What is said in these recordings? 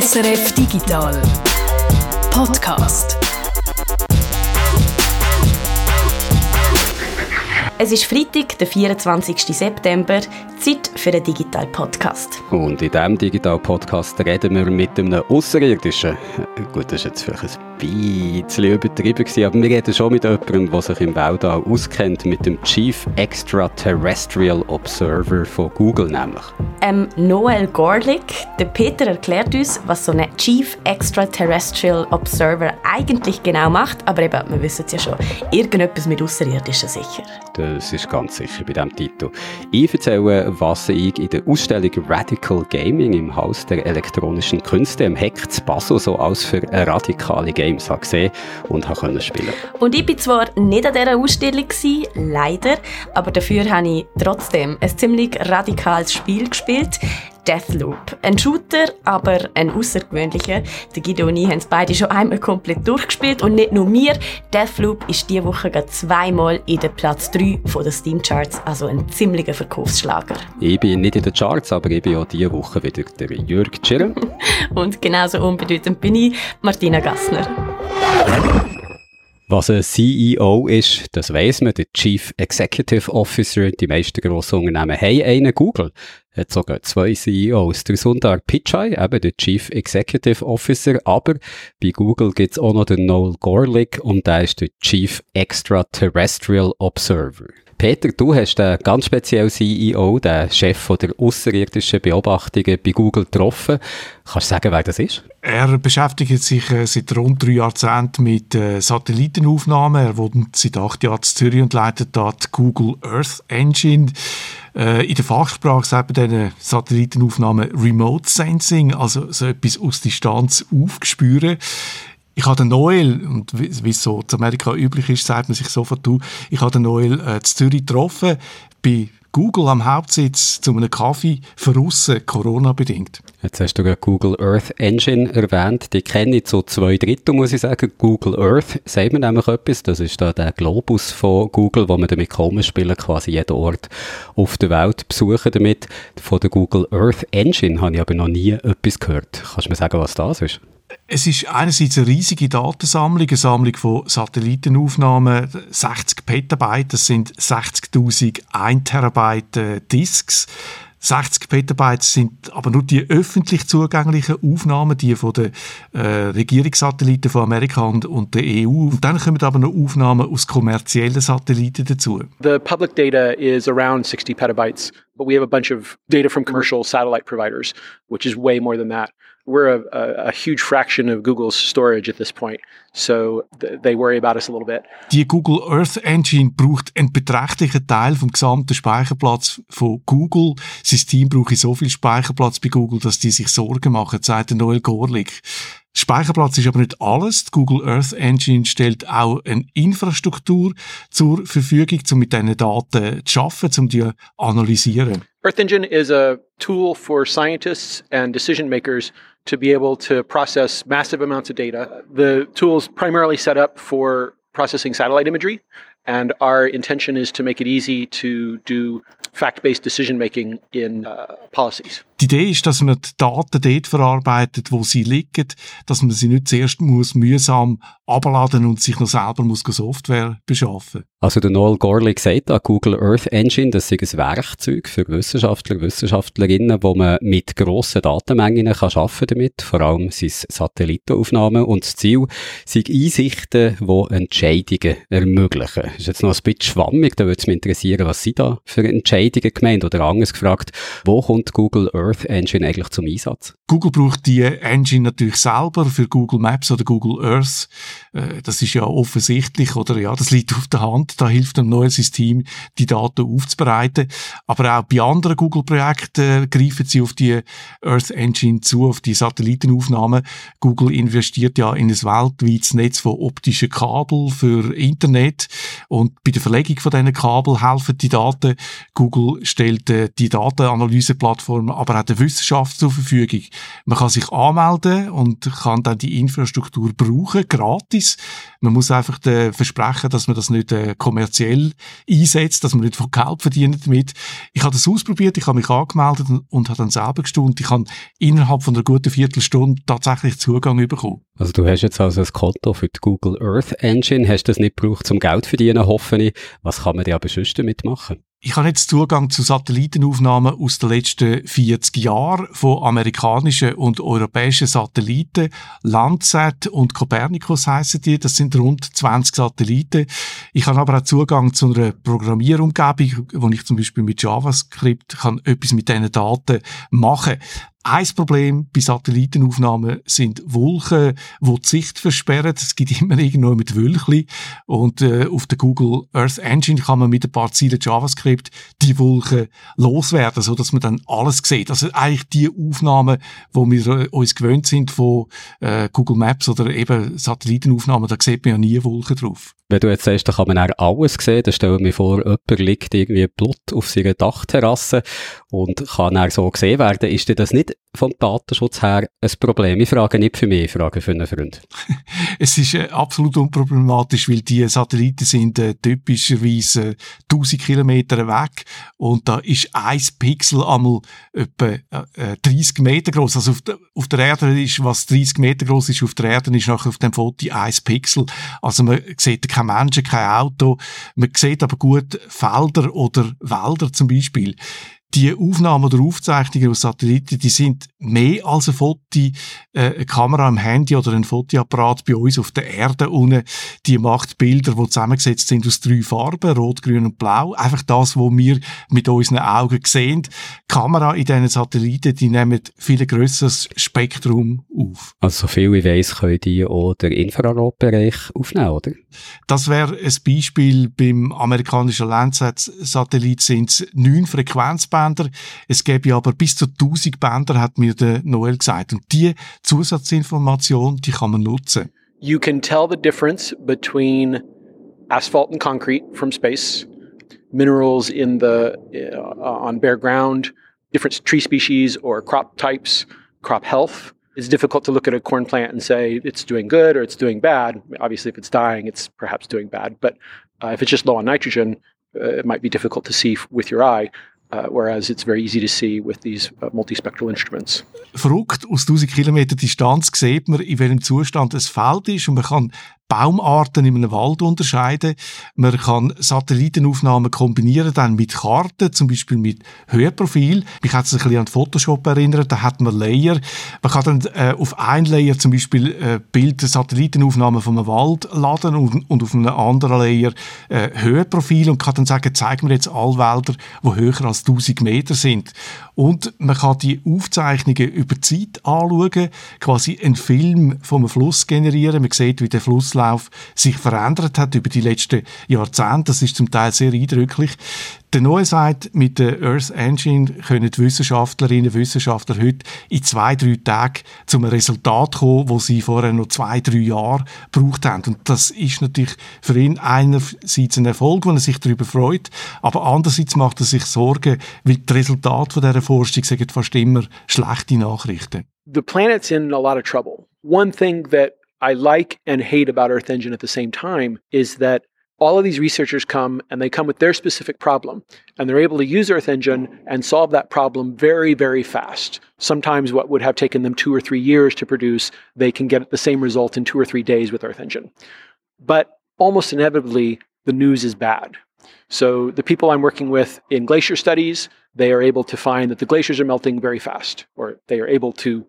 SRF Digital Podcast. Es ist Freitag, der 24. September, Zeit für einen Digital Podcast. Und in diesem Digital Podcast reden wir mit einem Außerirdischen. Gut, das ist jetzt vielleicht ein bisschen übertrieben gewesen, aber wir reden schon mit jemandem, der sich im Weltall auskennt, mit dem Chief Extraterrestrial Observer von Google nämlich. Ähm, Noel Gorlick. Der Peter erklärt uns, was so ein Chief Extraterrestrial Observer eigentlich genau macht, aber eben, wir wissen es ja schon, irgendetwas mit Außerirdischen sicher. Das ist ganz sicher bei diesem Titel. Ich erzähle, was ich in der Ausstellung Radical Gaming im Haus der elektronischen Künste im Heck zu Basel so als für radikale Games gesehen und habe spielen Und ich war zwar nicht an dieser Ausstellung, gewesen, leider, aber dafür habe ich trotzdem ein ziemlich radikales Spiel gespielt. Deathloop. Ein Shooter, aber ein außergewöhnlicher. Der Guido und ich haben es beide schon einmal komplett durchgespielt und nicht nur mir. Deathloop ist diese Woche gerade zweimal in der Platz 3 von den Steam Charts, also ein ziemlicher Verkaufsschlager. Ich bin nicht in den Charts, aber ich bin auch diese Woche wieder der Jürg Tschirren. und genauso unbedeutend bin ich, Martina Gassner. Was ein CEO ist, das weiss man, der Chief Executive Officer. Die meisten grossen Unternehmen haben einen. Google hat sogar zwei CEOs. Der Sundar Pichai, eben der Chief Executive Officer, aber bei Google gibt es auch noch den Noel Gorlick und der ist der Chief Extraterrestrial Observer. Peter, du hast den ganz speziellen CEO, den Chef von der außerirdischen Beobachtungen bei Google getroffen. Kannst du sagen, wer das ist? Er beschäftigt sich äh, seit rund drei Jahrzehnten mit äh, Satellitenaufnahmen. Er wohnt seit acht Jahren in Zürich und leitet dort Google Earth Engine. Äh, in der Fachsprache sagt man diesen Satellitenaufnahmen Remote Sensing, also so etwas aus Distanz aufgespüren. Ich habe den Noel, und wie es so in Amerika üblich ist, sagt man sich sofort, du, ich habe den Noel äh, in Zürich getroffen, bei Google am Hauptsitz zu einem Kaffee verrissen, Corona-bedingt. Jetzt hast du gerade Google Earth Engine erwähnt. Die kenne ich zu zwei Drittel, muss ich sagen. Google Earth, sagt man nämlich etwas. Das ist da der Globus von Google, wo man damit kommen spielen, quasi jeden Ort auf der Welt besuchen damit. Von der Google Earth Engine habe ich aber noch nie etwas gehört. Kannst du mir sagen, was das ist? Es ist einerseits eine riesige Datensammlung, eine Sammlung von Satellitenaufnahmen, 60 Petabyte, das sind 60.000 1 Terabyte Disks. 60 Petabyte sind aber nur die öffentlich zugänglichen Aufnahmen, die von den äh, Regierungssatelliten von Amerika und, und der EU. Und dann kommen aber noch Aufnahmen aus kommerziellen Satelliten dazu. The public data is around 60 petabytes, but we have a bunch of data from commercial satellite providers, which is way more than that. We're a, a, a, huge fraction of Google's storage at this point. So th they worry about us a little bit. Die Google Earth Engine braucht einen beträchtlichen Teil vom gesamten Speicherplatz von Google. Sein Team braucht so viel Speicherplatz bei Google, dass die sich Sorgen machen, sagt Noel Gorlick. Speicherplatz ist aber nicht alles. Die Google Earth Engine stellt auch eine Infrastruktur zur Verfügung, um mit diesen Daten zu arbeiten, um die analysieren. Earth Engine is a tool for scientists and decision makers to be able to process massive amounts of data. The tool is primarily set up for processing satellite imagery, and our intention is to make it easy to do fact-based decision making in uh, policies. Die Idee ist, dass man die Daten dort verarbeitet, wo sie liegen, dass man sie nicht zuerst muss mühsam abladen und sich noch selber muss Software beschaffen. Also der Noel Gorley sagt an Google Earth Engine, das ist ein Werkzeug für Wissenschaftler, Wissenschaftlerinnen, wo man mit grossen Datenmengen kann arbeiten damit, vor allem sind Satellitenaufnahmen und das Ziel sind Einsichten, die Entscheidungen ermöglichen. Das ist jetzt noch ein bisschen schwammig, da würde es mich interessieren, was Sie da für Entscheidungen gemeint oder anders gefragt, wo kommt Google Earth Earth Engine eigentlich zum Einsatz? Google braucht die Engine natürlich selber für Google Maps oder Google Earth. Äh, das ist ja offensichtlich oder ja, das liegt auf der Hand. Da hilft einem neuen System, die Daten aufzubereiten. Aber auch bei anderen Google-Projekten greifen sie auf die Earth Engine zu, auf die Satellitenaufnahmen. Google investiert ja in ein weltweites Netz von optischen Kabel für Internet und bei der Verlegung von diesen Kabel helfen die Daten Google Google stellt äh, die Datenanalyseplattform aber auch der Wissenschaft zur Verfügung. Man kann sich anmelden und kann dann die Infrastruktur brauchen, gratis. Man muss einfach äh, versprechen, dass man das nicht äh, kommerziell einsetzt, dass man nicht von Geld verdient damit. Ich habe das ausprobiert, ich habe mich angemeldet und, und habe dann selber gestaunt. Ich habe innerhalb von einer guten Viertelstunde tatsächlich Zugang bekommen. Also du hast jetzt also ein Konto für die Google Earth Engine, hast das nicht gebraucht zum Geld verdienen, hoffe ich. Was kann man denn aber sonst damit machen? Ich habe jetzt Zugang zu Satellitenaufnahmen aus den letzten 40 Jahren von amerikanischen und europäischen Satelliten. Landsat und Copernicus heissen die. Das sind rund 20 Satelliten. Ich habe aber auch Zugang zu einer Programmierumgebung, wo ich zum Beispiel mit JavaScript kann etwas mit diesen Daten machen ein Problem bei Satellitenaufnahmen sind Wolken, die die Sicht versperren. Es gibt immer irgendwo mit Wölkchen. Und äh, auf der Google Earth Engine kann man mit ein paar Zeilen JavaScript die Wolken loswerden, so dass man dann alles sieht. Also eigentlich die Aufnahmen, wo wir äh, uns gewöhnt sind von äh, Google Maps oder eben Satellitenaufnahmen, da sieht man ja nie Wolken drauf. Wenn du jetzt sagst, da kann man auch alles sehen, dann stell mir vor, jemand liegt irgendwie Blut auf seiner Dachterrasse und kann dann so gesehen werden. Ist dir das nicht vom Datenschutz her ein Problem? Ich frage nicht für mich, ich frage für einen Freund. es ist äh, absolut unproblematisch, weil die Satelliten sind äh, typischerweise äh, 1000 Kilometer weg und da ist ein Pixel einmal etwa äh, 30 äh, Meter groß. Also auf der, Erde ist, was 30 Meter groß ist, auf der Erde ist nachher auf dem Foto ein Pixel. Also man sieht kein Menschen, kein Auto. Man sieht aber gut Felder oder Wälder zum Beispiel die Aufnahmen oder Aufzeichnungen aus Satelliten, die sind mehr als ein Foto, äh, eine Kamera im Handy oder ein Fotoapparat bei uns auf der Erde unten. Die macht Bilder, die zusammengesetzt sind aus drei Farben, Rot, Grün und Blau. Einfach das, was wir mit unseren Augen sehen. Die Kamera in diesen Satelliten, die nehmen viel grösseres Spektrum auf. Also, so viel ich weiss, können die auch den Infrarotbereich aufnehmen, oder? Das wäre ein Beispiel. Beim amerikanischen Landsat-Satellit sind es neun Frequenzbänder Bänder. Es gäbe aber bis zu 1000 Bänder, hat mir der Noel gesagt. Und die Zusatzinformation, die kann man nutzen. You can tell the difference between asphalt and concrete from space, minerals in the uh, on bare ground, different tree species or crop types, crop health. It's difficult to look at a corn plant and say it's doing good or it's doing bad. Obviously, if it's dying, it's perhaps doing bad. But uh, if it's just low on nitrogen, uh, it might be difficult to see with your eye. Uh, whereas it's very easy to see with these uh, multispectral instruments. Verrückt, aus 1000 Kilometer Distanz sieht man, in welchem Zustand es Feld ist und man kann Baumarten in einem Wald unterscheiden. Man kann Satellitenaufnahmen kombinieren dann mit Karten, zum Beispiel mit Höhenprofil. Mich hat es ein bisschen an Photoshop erinnert, da hat man Layer. Man kann dann äh, auf ein Layer zum Beispiel äh, Bild Satellitenaufnahmen von einem Wald laden und, und auf einem anderen Layer äh, Höhenprofil und kann dann sagen, zeig mir jetzt alle Wälder, die höher als 1000 Meter sind. Und man kann die Aufzeichnungen über Zeit anschauen, quasi einen Film vom Fluss generieren. Man sieht, wie der Fluss Lebenslauf sich verändert hat über die letzten Jahrzehnte. Das ist zum Teil sehr eindrücklich. Der Neue sagt, mit der Earth Engine können die Wissenschaftlerinnen und Wissenschaftler heute in zwei, drei Tagen zu einem Resultat kommen, wo sie vorher noch zwei, drei Jahre gebraucht haben. Und das ist natürlich für ihn einerseits ein Erfolg, wo er sich darüber freut, aber andererseits macht er sich Sorgen, weil die Resultate von dieser Forschung sagen fast immer schlechte Nachrichten. The planet's in a lot of trouble. One thing that I like and hate about Earth Engine at the same time is that all of these researchers come and they come with their specific problem and they're able to use Earth Engine and solve that problem very, very fast. Sometimes what would have taken them two or three years to produce, they can get the same result in two or three days with Earth Engine. But almost inevitably, the news is bad. So the people I'm working with in glacier studies, they are able to find that the glaciers are melting very fast, or they are able to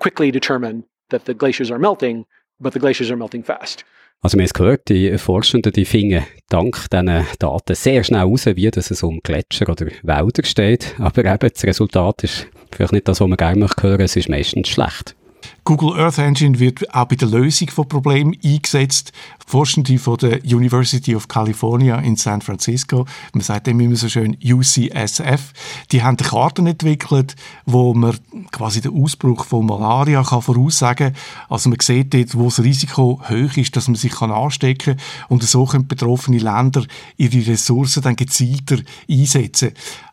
quickly determine that the glaciers are melting but the glaciers are melting fast. Also wir haben es gehört, die Forschenden die finden dank diesen Daten sehr schnell heraus, wie dass es um Gletscher oder Wälder steht. Aber eben das Resultat ist vielleicht nicht das, was man gerne hören möchte, es ist meistens schlecht. Google Earth Engine wird auch bei der Lösung von Problemen eingesetzt. Forschende von der University of California in San Francisco, man sagt dem immer so schön UCSF, die haben Karten entwickelt, wo man quasi den Ausbruch von Malaria kann voraussagen kann. Also man sieht dort, wo das Risiko hoch ist, dass man sich kann anstecken kann und so können betroffene Länder ihre Ressourcen dann gezielter einsetzen.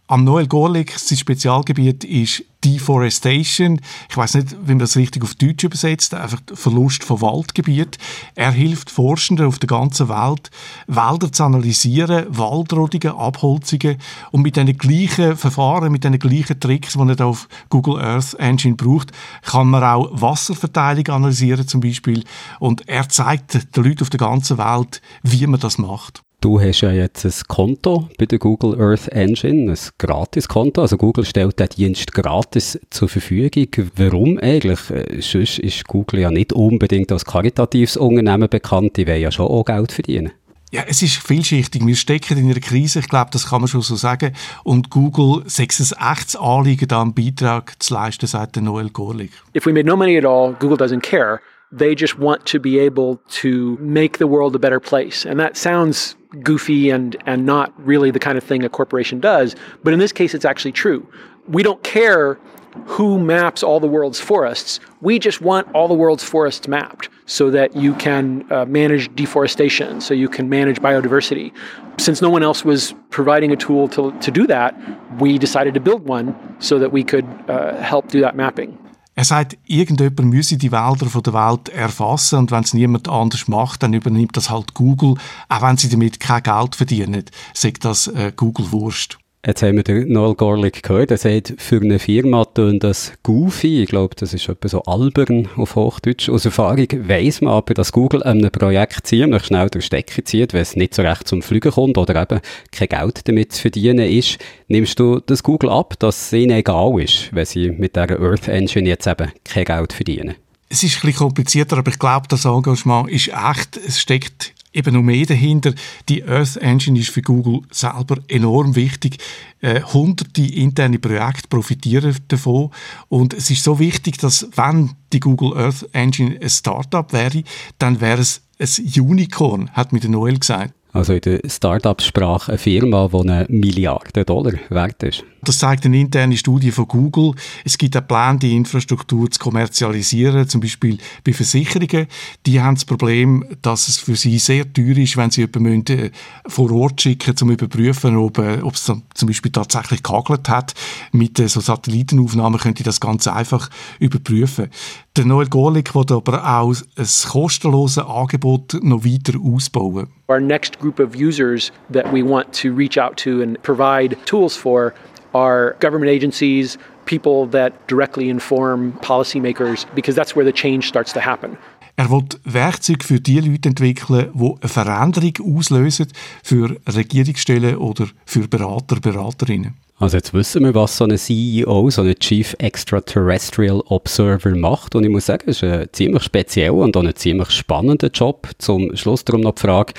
Am Noel Gorlik, sein Spezialgebiet ist Deforestation. Ich weiß nicht, wie man das richtig auf Deutsch übersetzt, einfach Verlust von Waldgebiet. Er hilft Forschenden auf der ganzen Welt, Wälder zu analysieren, Waldrodungen, Abholzungen und mit den gleichen Verfahren, mit den gleichen Tricks, die er auf Google Earth Engine braucht, kann man auch Wasserverteilung analysieren zum Beispiel und er zeigt den Leuten auf der ganzen Welt, wie man das macht. Du hast ja jetzt ein Konto bei der Google Earth Engine, ein Gratis-Konto. Also Google stellt den Dienst gratis zur Verfügung. Warum eigentlich? Äh, sonst ist Google ja nicht unbedingt als karitatives Unternehmen bekannt. Die wollen ja schon auch Geld verdienen. Ja, es ist vielschichtig. Wir stecken in einer Krise, ich glaube, das kann man schon so sagen. Und Google sechs es echtes Anliegen, da einen Beitrag zu leisten, sagt Noel Gorlich. If we made no money at all, Google doesn't care. They just want to be able to make the world a better place. And that sounds goofy and, and not really the kind of thing a corporation does. But in this case, it's actually true. We don't care who maps all the world's forests. We just want all the world's forests mapped so that you can uh, manage deforestation, so you can manage biodiversity. Since no one else was providing a tool to, to do that, we decided to build one so that we could uh, help do that mapping. Er sagt, irgendjemand müsse die Wälder der Welt erfassen und wenn es niemand anders macht, dann übernimmt das halt Google, auch wenn sie damit kein Geld verdienen. Sagt das äh, Google Wurst. Jetzt haben wir den Noel Gorlick gehört. Er sagt, für eine Firma tun das goofy. Ich glaube, das ist etwas so albern auf Hochdeutsch. Aus Erfahrung weiss man aber, dass Google einem Projekt ziemlich schnell den Stecker zieht, wenn es nicht so recht zum Fliegen kommt oder eben kein Geld damit zu verdienen ist. Nimmst du das Google ab, dass es ihnen egal ist, wenn sie mit der Earth Engine jetzt eben kein Geld verdienen? Es ist ein bisschen komplizierter, aber ich glaube, das Engagement ist echt, es steckt eben noch mehr dahinter. Die Earth Engine ist für Google selber enorm wichtig. Äh, hunderte interne Projekte profitieren davon. Und es ist so wichtig, dass wenn die Google Earth Engine ein Startup wäre, dann wäre es ein Unicorn, hat mir der Noel gesagt. Also in der Start-up-Sprache eine Firma, die eine Milliarde Dollar wert ist. Das zeigt eine interne Studie von Google. Es gibt einen Plan, die Infrastruktur zu kommerzialisieren, zum Beispiel bei Versicherungen. Die haben das Problem, dass es für sie sehr teuer ist, wenn sie jemanden äh, vor Ort schicken, um zu überprüfen, ob, äh, ob es zum Beispiel tatsächlich gehagelt hat. Mit äh, so Satellitenaufnahmen könnt ihr das ganz einfach überprüfen. Der Noel Gorlik will aber auch ein kostenloses Angebot noch weiter ausbauen. Our next group of users that we want to reach out to and provide tools for are government agencies, people that directly inform policymakers, because that's where the change starts to happen. Er will Werkzeuge für die Leute entwickeln, die eine Veränderung auslösen für Regierungsstellen oder für Berater, Beraterinnen. Also jetzt wissen wir, was so ein CEO, so ein Chief Extraterrestrial Observer macht. Und ich muss sagen, es ist ein ziemlich spezieller und auch ein ziemlich spannender Job. Zum Schluss darum noch die Frage,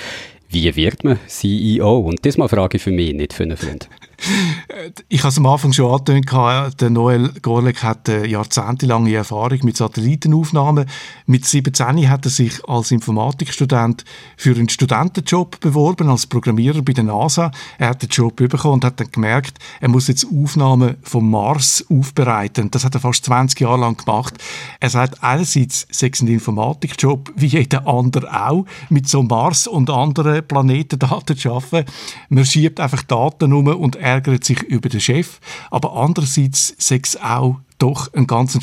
wie wird man CEO? Und diesmal frage ich für mich, nicht für einen Freund. Ich habe es am Anfang schon angetönt, der Noel Gorlek hat eine jahrzehntelange Erfahrung mit Satellitenaufnahmen. Mit 17 hat er sich als Informatikstudent für einen Studentenjob beworben, als Programmierer bei der NASA. Er hat den Job bekommen und hat dann gemerkt, er muss jetzt Aufnahmen vom Mars aufbereiten. Das hat er fast 20 Jahre lang gemacht. Er sagt, einerseits sei es ein Informatikjob, wie jeder andere auch, mit so Mars und anderen Planetendaten zu arbeiten. Man schiebt einfach Daten um und er ärgert sich über den Chef, aber andererseits sei es auch doch ganz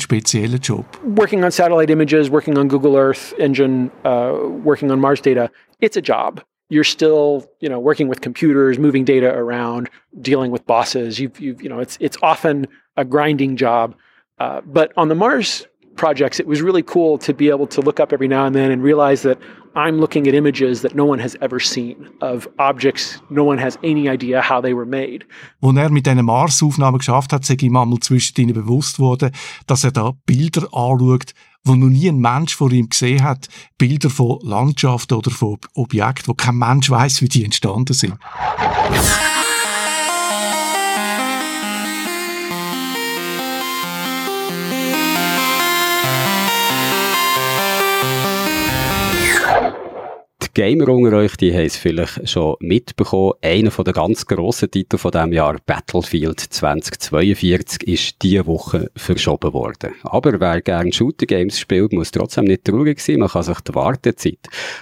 Job. Working on satellite images, working on Google Earth Engine, uh, working on Mars data, it's a job. You're still, you know, working with computers, moving data around, dealing with bosses. You've, you've you know, it's it's often a grinding job. Uh, but on the Mars projects, it was really cool to be able to look up every now and then and realize that I'm looking at images that no one has ever seen of objects no one has any idea how they were made. Als er mit diesen Mars-Aufnahmen geschafft hat, sei ihm einmal zwischendrin bewusst worden, dass er da Bilder anschaut, wo noch nie ein Mensch vor ihm gesehen hat. Bilder von Landschaften oder von Objekten, wo kein Mensch weiß, wie die entstanden sind. Gamer unter euch, die haben es vielleicht schon mitbekommen. Einer der ganz grossen Titel von diesem Jahr, Battlefield 2042, ist diese Woche verschoben worden. Aber wer gerne Shooter Games spielt, muss trotzdem nicht traurig sein. Man kann sich die Wartezeit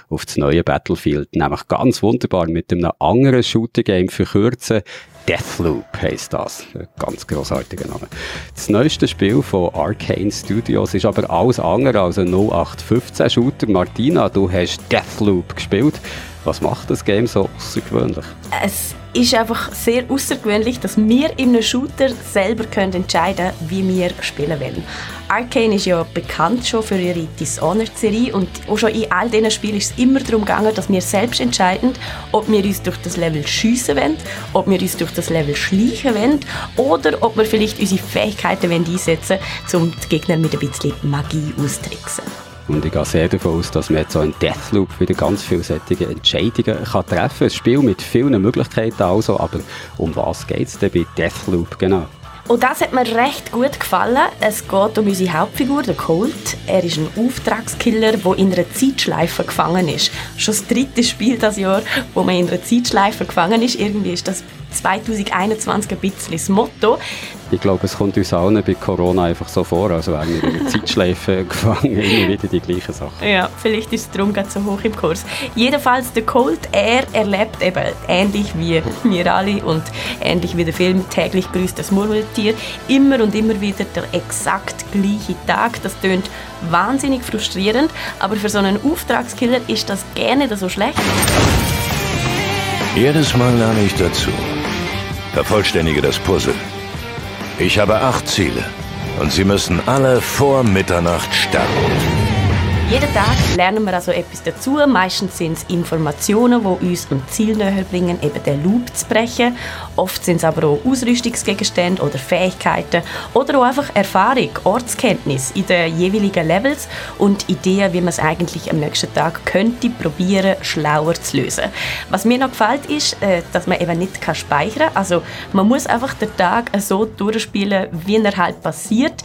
auf das neue Battlefield nämlich ganz wunderbar mit einem anderen Shooter Game verkürzen. Deathloop heisst das. Ein ganz grossartiger Name. Das neueste Spiel von Arcane Studios ist aber alles andere als ein 0815 Shooter. Martina, du hast Deathloop gespielt. Was macht das Game so außergewöhnlich? Es ist einfach sehr außergewöhnlich, dass wir in einem Shooter selber können entscheiden können, wie wir spielen wollen. Arcane ist ja bekannt schon für ihre Dishonored-Serie und auch schon in all diesen Spielen ist es immer darum gegangen, dass wir selbst entscheiden, ob wir uns durch das Level schiessen wollen, ob wir uns durch das Level schleichen wollen oder ob wir vielleicht unsere Fähigkeiten einsetzen wollen, um die Gegner mit ein bisschen Magie auszutricksen. Und ich gehe sehr davon aus, dass man jetzt so in Deathloop wieder ganz vielseitige Entscheidungen kann treffen kann. Ein Spiel mit vielen Möglichkeiten also, aber um was geht es denn bei Deathloop genau? Und das hat mir recht gut gefallen. Es geht um unsere Hauptfigur, den Colt. Er ist ein Auftragskiller, der in einer Zeitschleife gefangen ist. Schon das dritte Spiel das Jahr, wo man in einer Zeitschleife gefangen ist. Irgendwie ist das 2021 ein bisschen das Motto. Ich glaube, es kommt uns allen bei Corona einfach so vor, also wären wir in der Zeitschleife gefangen, immer wieder die gleichen Sachen. Ja, vielleicht ist es darum gerade so hoch im Kurs. Jedenfalls, der Colt, er erlebt eben ähnlich wie wir alle und ähnlich wie der Film «Täglich grüßt das Murmeltier» immer und immer wieder der exakt gleiche Tag. Das tönt wahnsinnig frustrierend, aber für so einen Auftragskiller ist das gerne so schlecht. Jedes Mal lerne ich dazu. Vervollständige das Puzzle. Ich habe acht Ziele und sie müssen alle vor Mitternacht starten. Jeden Tag lernen wir also etwas dazu. Meistens sind es Informationen, die uns am Ziel näher bringen, eben den Loop zu brechen. Oft sind es aber auch Ausrüstungsgegenstände oder Fähigkeiten oder auch einfach Erfahrung, Ortskenntnis in den jeweiligen Levels und Ideen, wie man es eigentlich am nächsten Tag könnte probieren, schlauer zu lösen. Was mir noch gefällt, ist, äh, dass man eben nicht speichern kann. Also man muss einfach den Tag so durchspielen, wie er halt passiert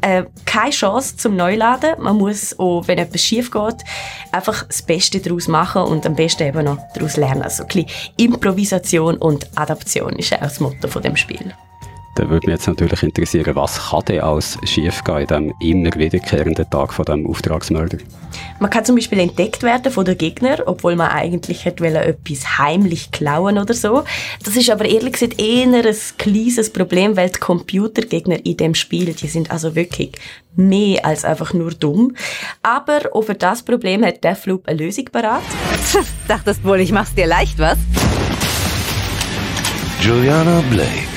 äh, keine Chance zum Neuladen. Man muss auch, wenn etwas schief geht, einfach das Beste daraus machen und am besten eben noch daraus lernen. Also ein bisschen Improvisation und Adaption ist auch das Motto von dem Spiel. Da würde mich jetzt natürlich interessieren, was kann denn alles schiefgehen in diesem immer wiederkehrenden Tag von diesem Auftragsmörder? Man kann zum Beispiel entdeckt werden von den Gegnern, obwohl man eigentlich hätte etwas heimlich klauen oder so. Das ist aber ehrlich gesagt eher ein kleines Problem, weil die Computergegner in dem Spiel, die sind also wirklich mehr als einfach nur dumm. Aber auch für das Problem hat Deathloop eine Lösung parat. Dachtest wohl, ich mach's dir leicht, was? Juliana Blake.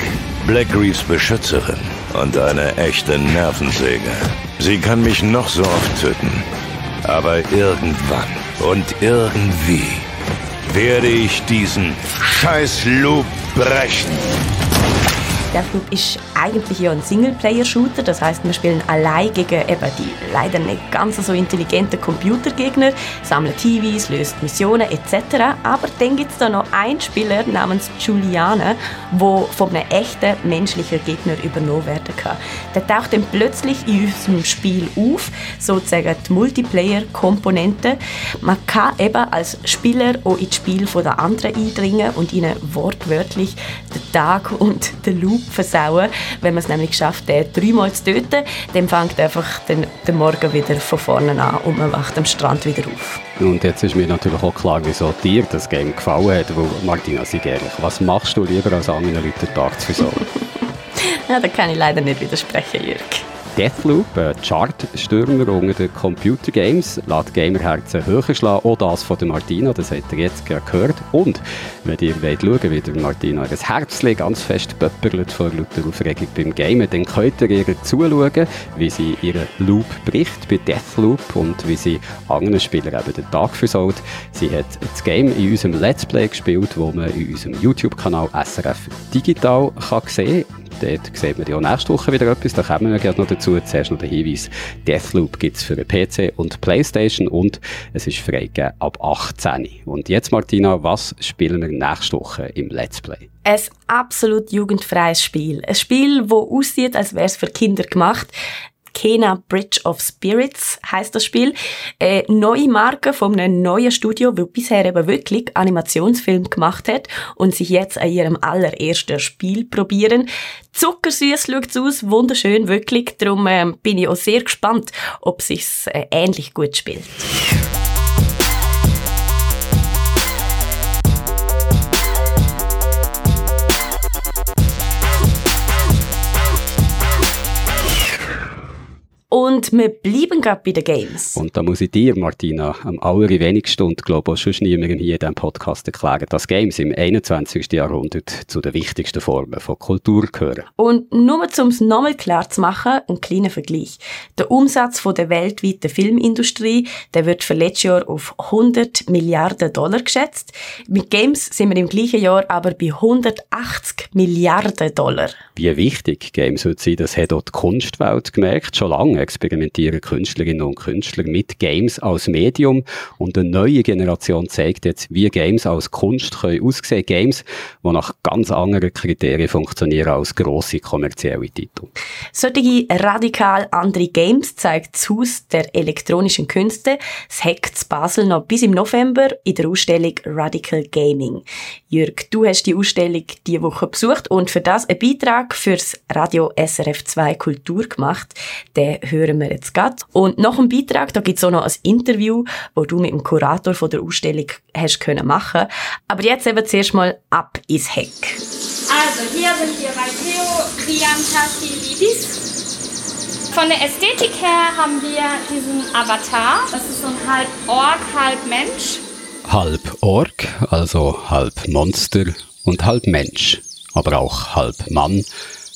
Black Reefs Beschützerin und eine echte Nervensäge. Sie kann mich noch so oft töten. Aber irgendwann und irgendwie werde ich diesen Scheiß-Loop brechen. Deathloop ist eigentlich ja ein Singleplayer-Shooter, das heißt, wir spielen allein gegen eben die leider nicht ganz so intelligenten Computergegner, sammeln TVs, löst Missionen etc. Aber dann gibt es da noch einen Spieler namens Juliane, wo von einem echten menschlichen Gegner übernommen werden kann. Der taucht dann plötzlich in unserem Spiel auf, sozusagen die Multiplayer-Komponente. Man kann eben als Spieler auch ins Spiel der anderen eindringen und ihnen wortwörtlich den Tag und den Loop versauen. Wenn man es nämlich schafft, den dreimal zu töten, dann fängt einfach den, der Morgen wieder von vorne an und man wacht am Strand wieder auf. Und jetzt ist mir natürlich auch klar, wieso dir das Game gefallen hat. Weil, Martina, sei ehrlich, was machst du lieber als anderen Leuten den Tag zu versauen? ja, da kann ich leider nicht widersprechen, Jürg. Deathloop, ein Chartstürmer unter den Computer Games, lässt Gamerherzen höher schlagen. Auch das von der Martina, das habt ihr jetzt gehört. Und wenn ihr wollt schauen, wie der Martina das Herzchen ganz fest pöpperlet vor lauter Aufregung beim Gamen, dann könnt ihr ihr zuschauen, wie sie ihren Loop bricht bei Deathloop und wie sie anderen Spielern eben den Tag versaut. Sie hat das Game in unserem Let's Play gespielt, wo man in unserem YouTube-Kanal SRF Digital kann sehen kann. Dort sieht man ja nächste Woche wieder etwas. Da kommen wir gerade noch dazu. Zuerst noch der Hinweis. Deathloop gibt es für den PC und Playstation und es ist freigegeben ab 18. Und jetzt, Martina, was spielen wir nächste Woche im Let's Play? Ein absolut jugendfreies Spiel. Ein Spiel, das aussieht, als wäre es für Kinder gemacht Kena Bridge of Spirits heißt das Spiel. Eine neue Marke von einem neuen Studio, das bisher eben wirklich Animationsfilm gemacht hat und sich jetzt an ihrem allerersten Spiel probieren. Zuckersüß es aus, wunderschön, wirklich. Darum ähm, bin ich auch sehr gespannt, ob sich äh, ähnlich gut spielt. Und wir bleiben gerade bei den Games. Und da muss ich dir, Martina, am allerwenigsten und glaube auch schon niemandem hier in diesem Podcast erklären, dass Games im 21. Jahrhundert zu den wichtigsten Formen von Kultur gehören. Und nur um es nochmal klar zu machen, ein kleiner Vergleich. Der Umsatz von der weltweiten Filmindustrie, der wird für letztes Jahr auf 100 Milliarden Dollar geschätzt. Mit Games sind wir im gleichen Jahr aber bei 180 Milliarden Dollar. Wie wichtig Games heute sind, das hat auch die Kunstwelt gemerkt, schon lange experimentieren Künstlerinnen und Künstler mit Games als Medium und eine neue Generation zeigt jetzt, wie Games als Kunst können aussehen. Games, die nach ganz anderen Kriterien funktionieren als grosse kommerzielle Titel. Solche radikal andere Games zeigt das Haus der elektronischen Künste, das Heck Basel noch bis im November in der Ausstellung Radical Gaming. Jürg, du hast die Ausstellung diese Woche besucht und für das einen Beitrag fürs Radio SRF 2 Kultur gemacht. Den hören wir jetzt gerade. Und nach dem Beitrag, da gibt es auch noch ein Interview, wo du mit dem Kurator von der Ausstellung hast können machen. Aber jetzt eben zuerst mal ab ins Heck. Also hier sind wir bei Theo Kriantasilidis. Von der Ästhetik her haben wir diesen Avatar. Das ist so ein halb Ork, halb Mensch. Halb Ork, also halb Monster und halb Mensch, aber auch halb Mann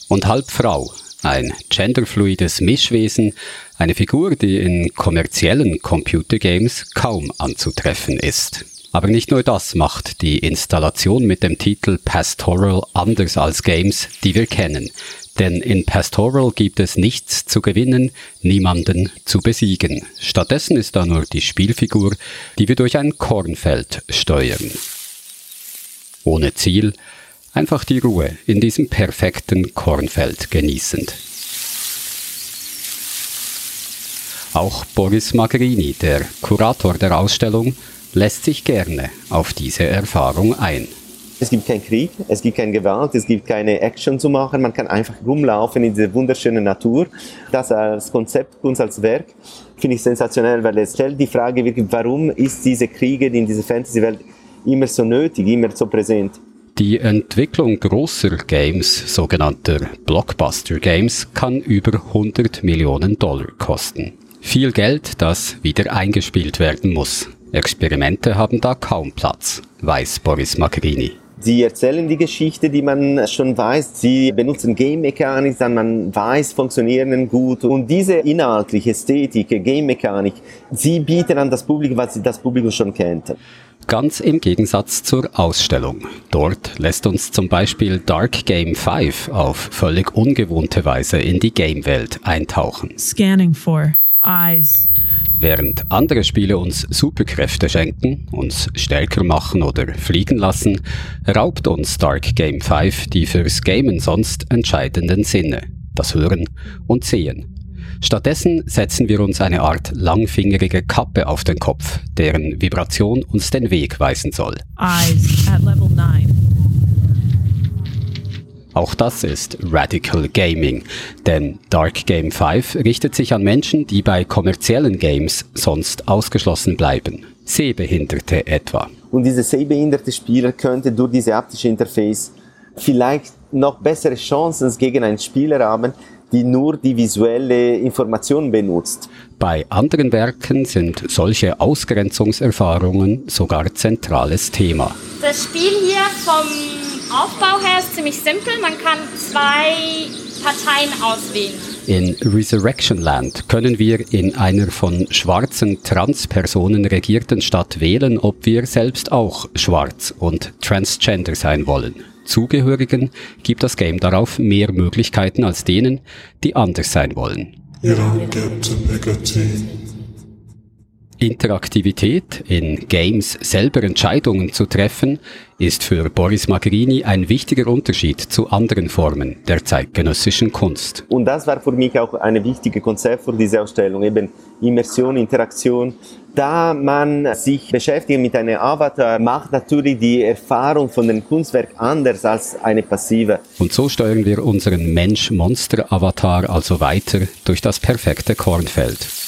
und halb Frau, ein genderfluides Mischwesen, eine Figur, die in kommerziellen Computergames kaum anzutreffen ist. Aber nicht nur das macht die Installation mit dem Titel Pastoral anders als Games, die wir kennen. Denn in Pastoral gibt es nichts zu gewinnen, niemanden zu besiegen. Stattdessen ist da nur die Spielfigur, die wir durch ein Kornfeld steuern. Ohne Ziel, einfach die Ruhe in diesem perfekten Kornfeld genießend. Auch Boris Magrini, der Kurator der Ausstellung, lässt sich gerne auf diese Erfahrung ein. Es gibt keinen Krieg, es gibt keine Gewalt, es gibt keine Action zu machen. Man kann einfach rumlaufen in dieser wunderschönen Natur. Das als Konzept, Kunst als Werk, finde ich sensationell, weil es stellt die Frage warum ist diese Kriege in dieser Fantasy-Welt immer so nötig, immer so präsent? Die Entwicklung großer Games, sogenannter Blockbuster Games, kann über 100 Millionen Dollar kosten. Viel Geld, das wieder eingespielt werden muss. Experimente haben da kaum Platz, weiß Boris Macrini. Sie erzählen die Geschichte, die man schon weiß. Sie benutzen Game-Mechanik, dann man weiß, funktionieren gut. Und diese inhaltliche Ästhetik, Game-Mechanik, sie bieten an das Publikum, was das Publikum schon kennt. Ganz im Gegensatz zur Ausstellung. Dort lässt uns zum Beispiel Dark Game 5 auf völlig ungewohnte Weise in die Game-Welt eintauchen. Scanning for eyes. Während andere Spiele uns Superkräfte schenken, uns stärker machen oder fliegen lassen, raubt uns Dark Game 5 die fürs Gamen sonst entscheidenden Sinne, das Hören und Sehen. Stattdessen setzen wir uns eine Art langfingerige Kappe auf den Kopf, deren Vibration uns den Weg weisen soll. Eyes at level 9. Auch das ist Radical Gaming, denn Dark Game 5 richtet sich an Menschen, die bei kommerziellen Games sonst ausgeschlossen bleiben. Sehbehinderte etwa. Und diese sehbehinderte Spieler könnte durch diese haptische Interface vielleicht noch bessere Chancen gegen einen Spieler haben, die nur die visuelle Information benutzt. Bei anderen Werken sind solche Ausgrenzungserfahrungen sogar zentrales Thema. Das Spiel hier vom Aufbau her ist ziemlich simpel. Man kann zwei Parteien auswählen. In Resurrection Land können wir in einer von schwarzen Transpersonen regierten Stadt wählen, ob wir selbst auch schwarz und transgender sein wollen. Zugehörigen gibt das Game darauf mehr Möglichkeiten als denen, die anders sein wollen. You don't get Interaktivität, in Games selber Entscheidungen zu treffen, ist für Boris Magrini ein wichtiger Unterschied zu anderen Formen der zeitgenössischen Kunst. Und das war für mich auch ein wichtiges Konzept für diese Ausstellung, eben Immersion, Interaktion. Da man sich beschäftigt mit einem Avatar, macht natürlich die Erfahrung von dem Kunstwerk anders als eine passive. Und so steuern wir unseren Mensch-Monster-Avatar also weiter durch das perfekte Kornfeld.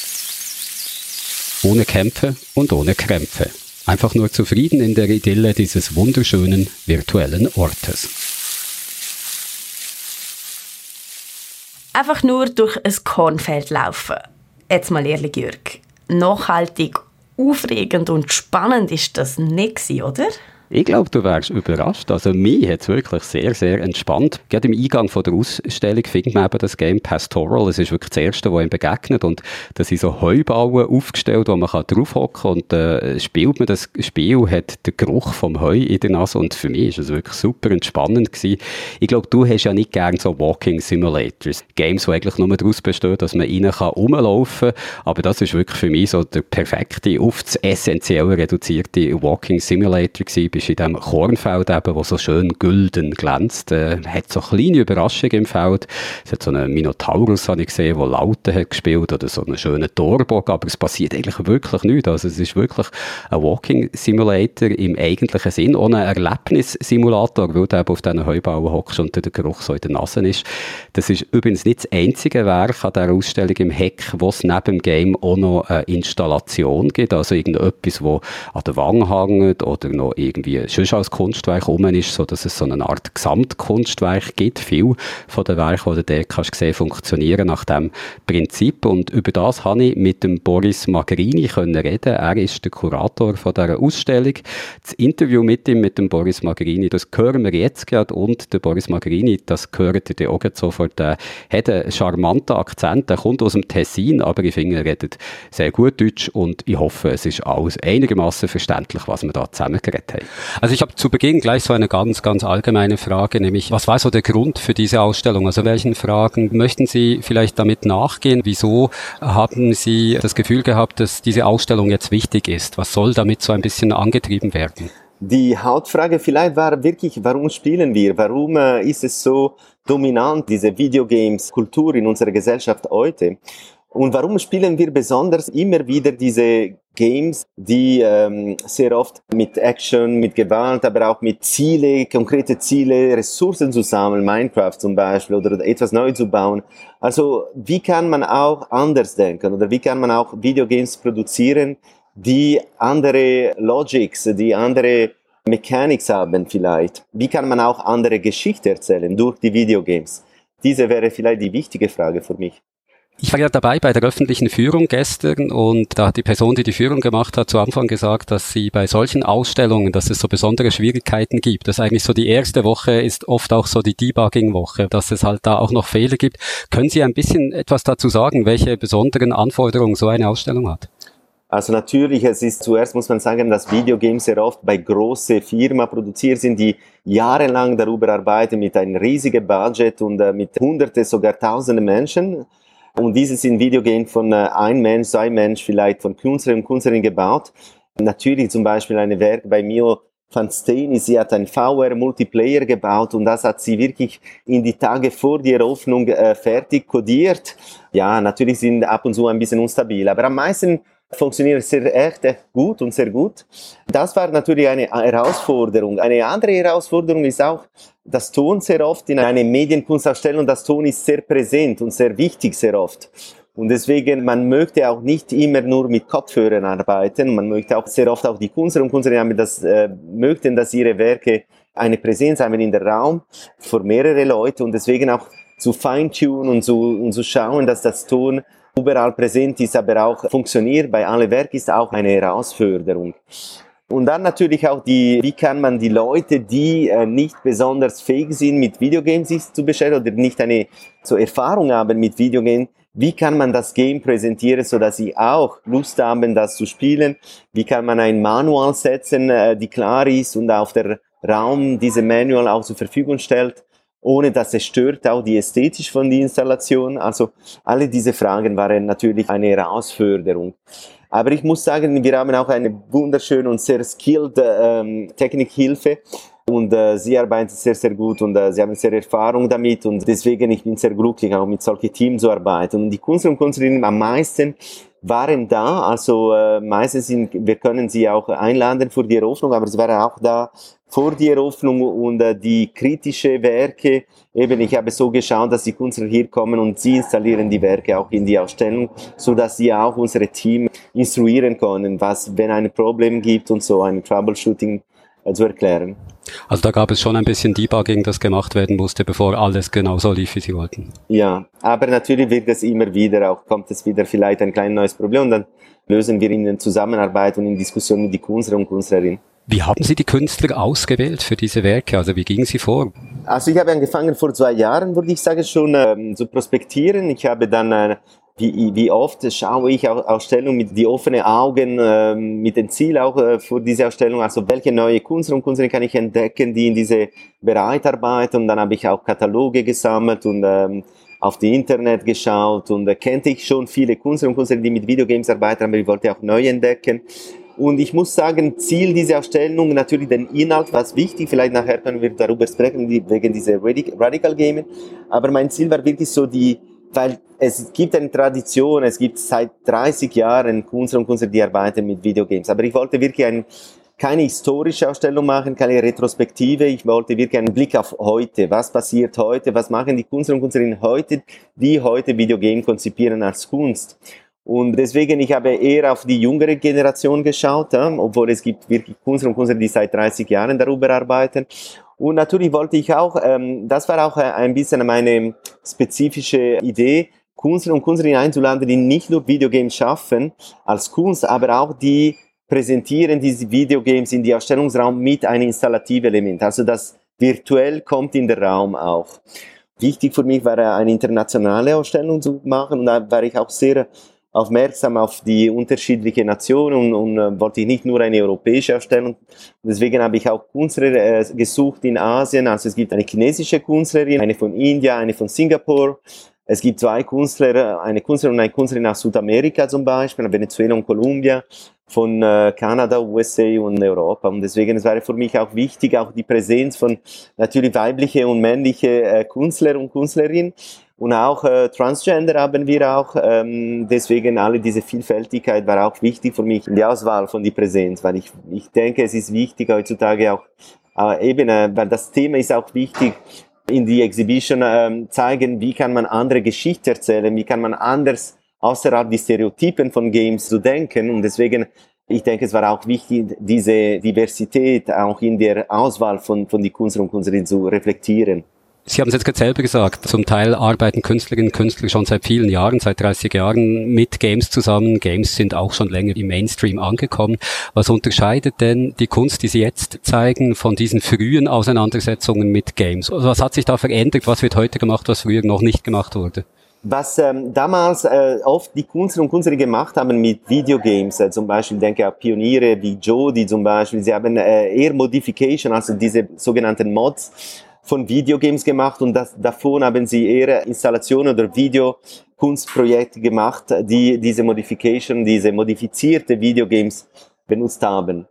Ohne Kämpfe und ohne Krämpfe. Einfach nur zufrieden in der Idylle dieses wunderschönen virtuellen Ortes. Einfach nur durch ein Kornfeld laufen. Jetzt mal ehrlich, Jürg. Nachhaltig, aufregend und spannend ist das nicht, oder? Ich glaube, du wärst überrascht. Also mich hat es wirklich sehr, sehr entspannt. Gerade im Eingang von der Ausstellung findet man eben das Game Pastoral. Es ist wirklich das erste, was ihm begegnet. Und da sind so Heubauen aufgestellt, wo man draufhocken kann. Und äh, spielt man das Spiel, hat den Geruch vom Heu in der Nase. Und für mich ist es wirklich super entspannend gewesen. Ich glaube, du hast ja nicht gern so Walking Simulators. Games, die eigentlich nur daraus bestehen, dass man rein kann rumlaufen kann. Aber das ist wirklich für mich so der perfekte, auf das Essentielle reduzierte Walking Simulator gewesen bist in diesem Kornfeld eben, wo so schön gülden glänzt. Äh, hat so kleine Überraschungen im Feld. Es hat so einen Minotaurus, habe ich gesehen, der Laute hat gespielt oder so einen schönen Torbock, aber es passiert eigentlich wirklich nichts. Also es ist wirklich ein Walking Simulator im eigentlichen Sinn, ohne Erlebnissimulator, weil du eben auf diesen Heubauen hockst und der Geruch so in der Nase ist. Das ist übrigens nicht das einzige Werk an dieser Ausstellung im Heck, wo es neben dem Game auch noch eine Installation gibt, also irgendetwas, wo an der Wange hängt oder noch irgendwie irgendwie schon als Kunstwerk rum ist, so dass es so eine Art Gesamtkunstwerk gibt. Viel von den Werken, die du dort kannst sehen, funktionieren nach dem Prinzip. Und über das habe ich mit dem Boris Magrini können reden. Er ist der Kurator von dieser Ausstellung. Das Interview mit ihm, mit dem Boris Magrini, das hören wir jetzt gerade. Und der Boris Magrini, das gehört ihr auch sofort, der hat einen charmanten Akzent. Der kommt aus dem Tessin, aber ich finde, er redet sehr gut Deutsch und ich hoffe, es ist alles einigermaßen verständlich, was wir da zusammen geredet haben. Also ich habe zu Beginn gleich so eine ganz, ganz allgemeine Frage, nämlich was war so der Grund für diese Ausstellung? Also welchen Fragen möchten Sie vielleicht damit nachgehen? Wieso haben Sie das Gefühl gehabt, dass diese Ausstellung jetzt wichtig ist? Was soll damit so ein bisschen angetrieben werden? Die Hauptfrage vielleicht war wirklich, warum spielen wir? Warum äh, ist es so dominant, diese Videogames-Kultur in unserer Gesellschaft heute? Und warum spielen wir besonders immer wieder diese Games, die ähm, sehr oft mit Action, mit Gewalt, aber auch mit Ziele, konkrete Ziele, Ressourcen zu sammeln, Minecraft zum Beispiel, oder etwas neu zu bauen. Also wie kann man auch anders denken oder wie kann man auch Videogames produzieren, die andere Logics, die andere Mechanics haben vielleicht? Wie kann man auch andere Geschichte erzählen durch die Videogames? Diese wäre vielleicht die wichtige Frage für mich. Ich war ja dabei bei der öffentlichen Führung gestern und da hat die Person, die die Führung gemacht hat, zu Anfang gesagt, dass sie bei solchen Ausstellungen, dass es so besondere Schwierigkeiten gibt. Dass eigentlich so die erste Woche ist oft auch so die Debugging-Woche, dass es halt da auch noch Fehler gibt. Können Sie ein bisschen etwas dazu sagen, welche besonderen Anforderungen so eine Ausstellung hat? Also natürlich, es ist zuerst muss man sagen, dass Videogames sehr oft bei großen Firmen produziert sind, die jahrelang darüber arbeiten mit einem riesigen Budget und äh, mit hunderte, sogar tausende Menschen. Und dieses sind Videogames von äh, ein Mensch, zwei Mensch, vielleicht von Künstler und Künstlerinnen gebaut. Natürlich zum Beispiel ein Werk bei Mio van Steni, sie hat ein VR-Multiplayer gebaut und das hat sie wirklich in die Tage vor der Eröffnung äh, fertig codiert. Ja, natürlich sind ab und zu ein bisschen unstabil, aber am meisten funktioniert sehr echt, echt gut und sehr gut. Das war natürlich eine Herausforderung. Eine andere Herausforderung ist auch das Ton sehr oft in einer Medienkunstausstellung. Das Ton ist sehr präsent und sehr wichtig sehr oft. Und deswegen, man möchte auch nicht immer nur mit Kopfhörern arbeiten. Man möchte auch sehr oft auch die Künstler und Künstlerinnen das, äh, möchten, dass ihre Werke eine Präsenz haben in der Raum für mehrere Leute und deswegen auch zu feintunen und zu, und zu schauen, dass das Ton überall präsent ist, aber auch funktioniert bei allen Werken, ist auch eine Herausforderung. Und dann natürlich auch die, wie kann man die Leute, die äh, nicht besonders fähig sind, mit Videogames sich zu beschäftigen oder nicht eine so Erfahrung haben mit Videogames, wie kann man das Game präsentieren, so dass sie auch Lust haben, das zu spielen? Wie kann man ein Manual setzen, äh, die klar ist und auf der Raum diese Manual auch zur Verfügung stellt? Ohne dass es stört auch die Ästhetik von der Installation. Also alle diese Fragen waren natürlich eine Herausforderung. Aber ich muss sagen, wir haben auch eine wunderschöne und sehr skilled ähm, Technikhilfe und äh, sie arbeiten sehr, sehr gut und äh, sie haben sehr Erfahrung damit und deswegen ich bin sehr glücklich, auch mit solchen Teams zu arbeiten. Und die Künstler und Künstlerinnen am meisten waren da, also äh, meistens sind, wir können sie auch einladen für die Eröffnung, aber sie waren auch da vor die Eröffnung und äh, die kritische Werke, eben ich habe so geschaut, dass die Künstler hier kommen und sie installieren die Werke auch in die Ausstellung, so dass sie auch unsere Team instruieren können, was, wenn ein Problem gibt und so ein Troubleshooting äh, zu erklären. Also da gab es schon ein bisschen Debugging, das gemacht werden musste, bevor alles genau so lief, wie Sie wollten. Ja, aber natürlich wird es immer wieder, auch kommt es wieder vielleicht ein kleines neues Problem und dann lösen wir in Zusammenarbeit und in Diskussion mit den Künstler und Künstlerinnen. Wie haben Sie die Künstler ausgewählt für diese Werke? Also wie gingen Sie vor? Also ich habe angefangen vor zwei Jahren, würde ich sagen, schon ähm, zu prospektieren. Ich habe dann äh, wie, wie oft schaue ich Ausstellungen mit die offenen Augen, äh, mit dem Ziel auch äh, für diese Ausstellung, also welche neue Künstler und Künstlerinnen kann ich entdecken, die in diese Bereich arbeiten. Und dann habe ich auch Kataloge gesammelt und ähm, auf die Internet geschaut und äh, kannte ich schon viele Künstler und Künstlerinnen, die mit Videogames arbeiten, aber ich wollte auch neu entdecken. Und ich muss sagen, Ziel dieser Ausstellung, natürlich den Inhalt, was wichtig, vielleicht nachher können wir darüber sprechen, wegen dieser Radical Gaming. Aber mein Ziel war wirklich so die, weil es gibt eine Tradition, es gibt seit 30 Jahren Künstler und Künstler, die arbeiten mit Videogames. Aber ich wollte wirklich ein, keine historische Ausstellung machen, keine Retrospektive. Ich wollte wirklich einen Blick auf heute. Was passiert heute? Was machen die Künstler und Künstlerinnen heute, die heute Videogame konzipieren als Kunst? Und deswegen, ich habe eher auf die jüngere Generation geschaut, ja, obwohl es gibt wirklich Künstler und Künstler, die seit 30 Jahren darüber arbeiten. Und natürlich wollte ich auch, ähm, das war auch ein bisschen meine spezifische Idee, Künstler und Künstlerinnen einzuladen, die nicht nur Videogames schaffen als Kunst, aber auch die präsentieren diese Videogames in die Ausstellungsraum mit einem installativen Element. Also das virtuell kommt in den Raum auch. Wichtig für mich war eine internationale Ausstellung zu machen und da war ich auch sehr aufmerksam auf die unterschiedlichen Nationen und, und äh, wollte ich nicht nur eine europäische Ausstellung. Deswegen habe ich auch Künstler äh, gesucht in Asien. Also es gibt eine chinesische Künstlerin, eine von India, eine von Singapur. Es gibt zwei Künstler, eine Künstlerin und eine Künstlerin aus Südamerika zum Beispiel, Venezuela und Kolumbia, von äh, Kanada, USA und Europa. Und deswegen es wäre für mich auch wichtig, auch die Präsenz von natürlich weibliche und männliche äh, Künstler und Künstlerinnen. Und auch äh, Transgender haben wir auch. Ähm, deswegen alle diese Vielfältigkeit war auch wichtig für mich in der Auswahl von die Präsenz, weil ich, ich denke, es ist wichtig heutzutage auch äh, eben, äh, weil das Thema ist auch wichtig, in die Exhibition äh, zeigen, wie kann man andere Geschichten erzählen, wie kann man anders außerhalb die Stereotypen von Games zu denken. Und deswegen, ich denke, es war auch wichtig, diese Diversität auch in der Auswahl von, von die Künstler und Künstlerinnen zu reflektieren. Sie haben es jetzt gerade selber gesagt, zum Teil arbeiten Künstlerinnen und Künstler schon seit vielen Jahren, seit 30 Jahren mit Games zusammen. Games sind auch schon länger im Mainstream angekommen. Was unterscheidet denn die Kunst, die Sie jetzt zeigen, von diesen frühen Auseinandersetzungen mit Games? Also was hat sich da verändert? Was wird heute gemacht, was früher noch nicht gemacht wurde? Was ähm, damals äh, oft die Künstler und Künstlerinnen gemacht haben mit Videogames, äh, zum Beispiel denke ich Pioniere wie Jody zum Beispiel, sie haben äh, eher Modification, also diese sogenannten Mods, von Videogames gemacht und das, davon haben sie eher Installationen oder Videokunstprojekte gemacht, die diese Modification, diese modifizierte Videogames benutzt haben.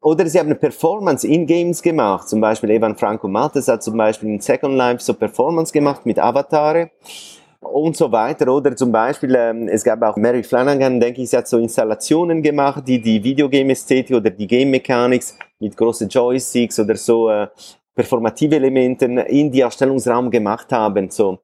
Oder sie haben eine Performance in Games gemacht. Zum Beispiel Evan Franco Mattes hat zum Beispiel in Second Life so Performance gemacht mit Avatare und so weiter. Oder zum Beispiel, ähm, es gab auch Mary Flanagan, denke ich, sie hat so Installationen gemacht, die die Videogame-Ästhetik oder die Game Mechanics mit großen Joysticks oder so äh, performative Elementen in die Ausstellungsraum gemacht haben. So.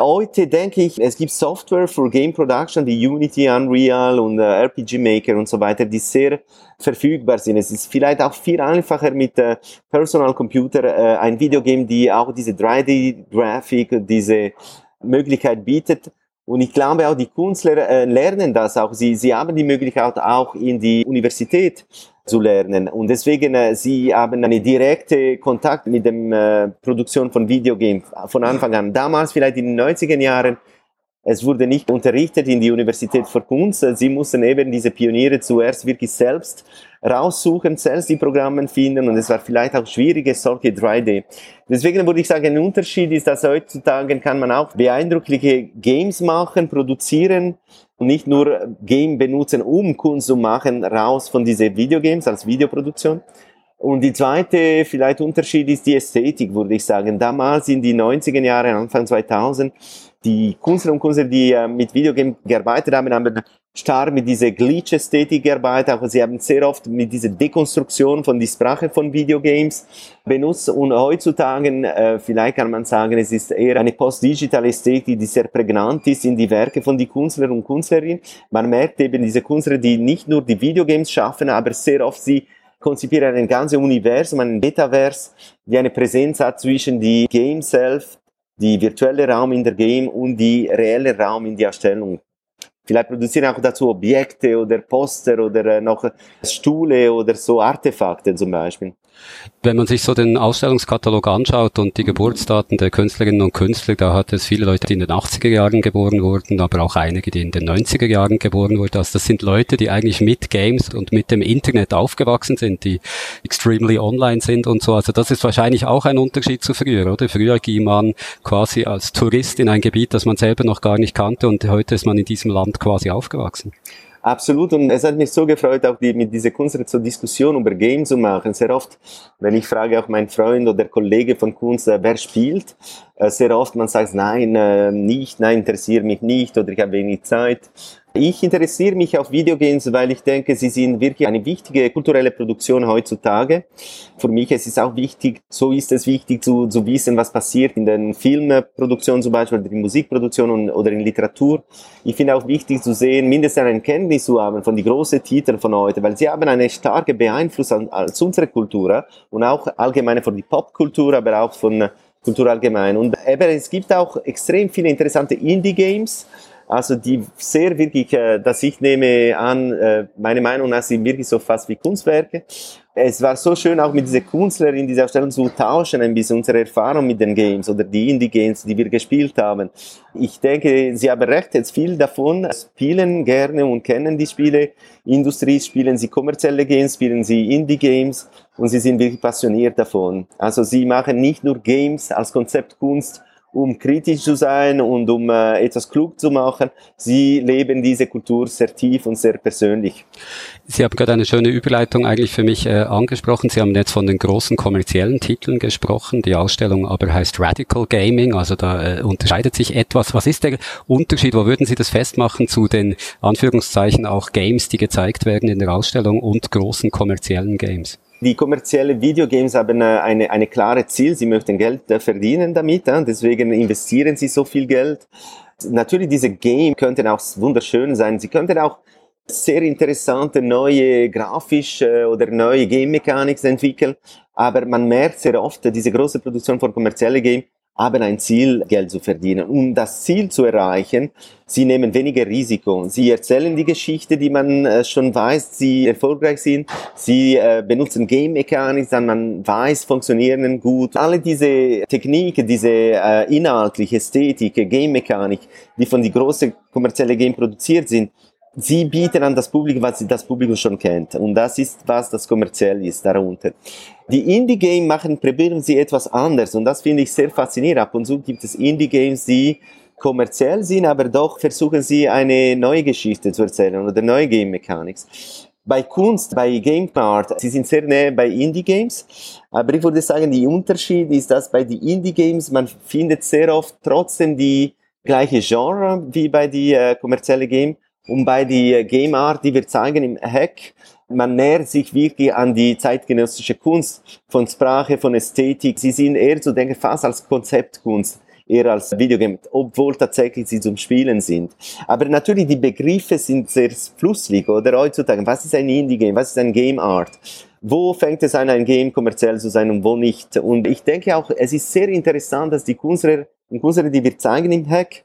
Heute denke ich, es gibt Software für Game Production wie Unity, Unreal und äh, RPG Maker und so weiter, die sehr verfügbar sind. Es ist vielleicht auch viel einfacher mit äh, Personal Computer äh, ein Videogame, die auch diese 3D-Grafik, diese Möglichkeit bietet. Und ich glaube auch die Künstler äh, lernen das auch. Sie, sie haben die Möglichkeit auch in die Universität zu lernen. Und deswegen, äh, sie haben einen direkten Kontakt mit der äh, Produktion von Videogames von Anfang an. Damals, vielleicht in den 90er Jahren, Es wurde nicht unterrichtet in die Universität für Kunst. Sie mussten eben diese Pioniere zuerst wirklich selbst raussuchen, selbst die Programme finden und es war vielleicht auch schwierig, solche 3D. Deswegen würde ich sagen, ein Unterschied ist, dass heutzutage kann man auch beeindruckliche Games machen, produzieren und nicht nur Game benutzen, um Kunst zu machen, raus von diesen Videogames als Videoproduktion. Und die zweite vielleicht Unterschied ist die Ästhetik, würde ich sagen. Damals in die 90er Jahre, Anfang 2000, die Künstler und Künstler, die äh, mit Videogames gearbeitet haben, haben stark mit dieser Glitch-Ästhetik gearbeitet, aber sie haben sehr oft mit dieser Dekonstruktion von die Sprache von Videogames benutzt und heutzutage, äh, vielleicht kann man sagen, es ist eher eine post-digitale Ästhetik, die sehr prägnant ist in die Werke von die Künstler und Künstlerinnen. Man merkt eben diese Künstler, die nicht nur die Videogames schaffen, aber sehr oft sie konzipieren ein ganzes Universum, ein Metaverse, die eine Präsenz hat zwischen die Game self, die virtuelle Raum in der Game und die reelle Raum in der Erstellung. Vielleicht produzieren auch dazu Objekte oder Poster oder äh, noch Stühle oder so Artefakte zum Beispiel. Wenn man sich so den Ausstellungskatalog anschaut und die Geburtsdaten der Künstlerinnen und Künstler, da hat es viele Leute, die in den 80er Jahren geboren wurden, aber auch einige, die in den 90er Jahren geboren wurden. Also das sind Leute, die eigentlich mit Games und mit dem Internet aufgewachsen sind, die extremely online sind und so. Also das ist wahrscheinlich auch ein Unterschied zu früher, oder? Früher ging man quasi als Tourist in ein Gebiet, das man selber noch gar nicht kannte und heute ist man in diesem Land quasi aufgewachsen. Absolut. Und es hat mich so gefreut, auch die, mit dieser Kunst zur Diskussion über Games zu machen. Sehr oft, wenn ich frage auch meinen Freund oder Kollege von Kunst, äh, wer spielt, äh, sehr oft man sagt, nein, äh, nicht, nein, interessiert mich nicht oder ich habe wenig Zeit. Ich interessiere mich auf Videogames, weil ich denke, sie sind wirklich eine wichtige kulturelle Produktion heutzutage. Für mich ist es auch wichtig, so ist es wichtig zu, zu wissen, was passiert in den Filmproduktionen zum Beispiel, in Musikproduktion oder in Literatur. Ich finde auch wichtig zu sehen, mindestens eine Kenntnis zu haben von den großen Titeln von heute, weil sie haben eine starke Beeinflussung als unsere Kultur und auch allgemein von die Popkultur, aber auch von Kultur allgemein. Und eben, es gibt auch extrem viele interessante Indie-Games, also die sehr wirklich, äh, dass ich nehme an, äh, meine Meinung nach sind wirklich so fast wie Kunstwerke. Es war so schön auch mit dieser Künstler in dieser Stellung zu tauschen, ein bisschen unsere Erfahrung mit den Games oder die Indie-Games, die wir gespielt haben. Ich denke, Sie haben recht, jetzt viel davon spielen gerne und kennen die Spiele. Industrie spielen Sie kommerzielle Games, spielen Sie Indie-Games und Sie sind wirklich passioniert davon. Also Sie machen nicht nur Games als Konzeptkunst, um kritisch zu sein und um äh, etwas klug zu machen. Sie leben diese Kultur sehr tief und sehr persönlich. Sie haben gerade eine schöne Überleitung eigentlich für mich äh, angesprochen. Sie haben jetzt von den großen kommerziellen Titeln gesprochen. Die Ausstellung aber heißt Radical Gaming, also da äh, unterscheidet sich etwas. Was ist der Unterschied? Wo würden Sie das festmachen zu den Anführungszeichen auch Games, die gezeigt werden in der Ausstellung und großen kommerziellen Games? Die kommerziellen Videogames haben äh, eine, eine klare Ziel. Sie möchten Geld äh, verdienen damit. Deswegen investieren sie so viel Geld. Natürlich, diese Game könnten auch wunderschön sein. Sie könnten auch sehr interessante neue grafische oder neue Game-Mechanics entwickeln. Aber man merkt sehr oft, diese große Produktion von kommerziellen Games haben ein Ziel, Geld zu verdienen. Um das Ziel zu erreichen, sie nehmen weniger Risiko. Sie erzählen die Geschichte, die man äh, schon weiß, sie erfolgreich sind. Sie äh, benutzen Game Mechanics, dann man weiß, funktionieren gut. Alle diese Techniken, diese äh, inhaltliche Ästhetik, Game Mechanik, die von die großen kommerziellen Game produziert sind, sie bieten an das Publikum, was das Publikum schon kennt. Und das ist, was das kommerziell ist darunter. Die Indie-Game machen, probieren sie etwas anders. Und das finde ich sehr faszinierend. Ab und zu gibt es Indie-Games, die kommerziell sind, aber doch versuchen sie eine neue Geschichte zu erzählen oder neue Game Mechanics. Bei Kunst, bei Game Art, sie sind sehr näher bei Indie-Games. Aber ich würde sagen, der Unterschied ist, dass bei den Indie-Games man findet sehr oft trotzdem die gleiche Genre wie bei die äh, kommerziellen Games und bei die Game Art, die wir zeigen im Hack, man nähert sich wirklich an die zeitgenössische Kunst von Sprache, von Ästhetik. Sie sind eher zu denken fast als Konzeptkunst eher als Videogame, obwohl tatsächlich sie zum Spielen sind. Aber natürlich, die Begriffe sind sehr flussig, oder heutzutage. Was ist ein Indie-Game? Was ist ein Game Art? Wo fängt es an, ein Game kommerziell zu sein und wo nicht? Und ich denke auch, es ist sehr interessant, dass die Künstler und Künstler, die wir zeigen im Hack,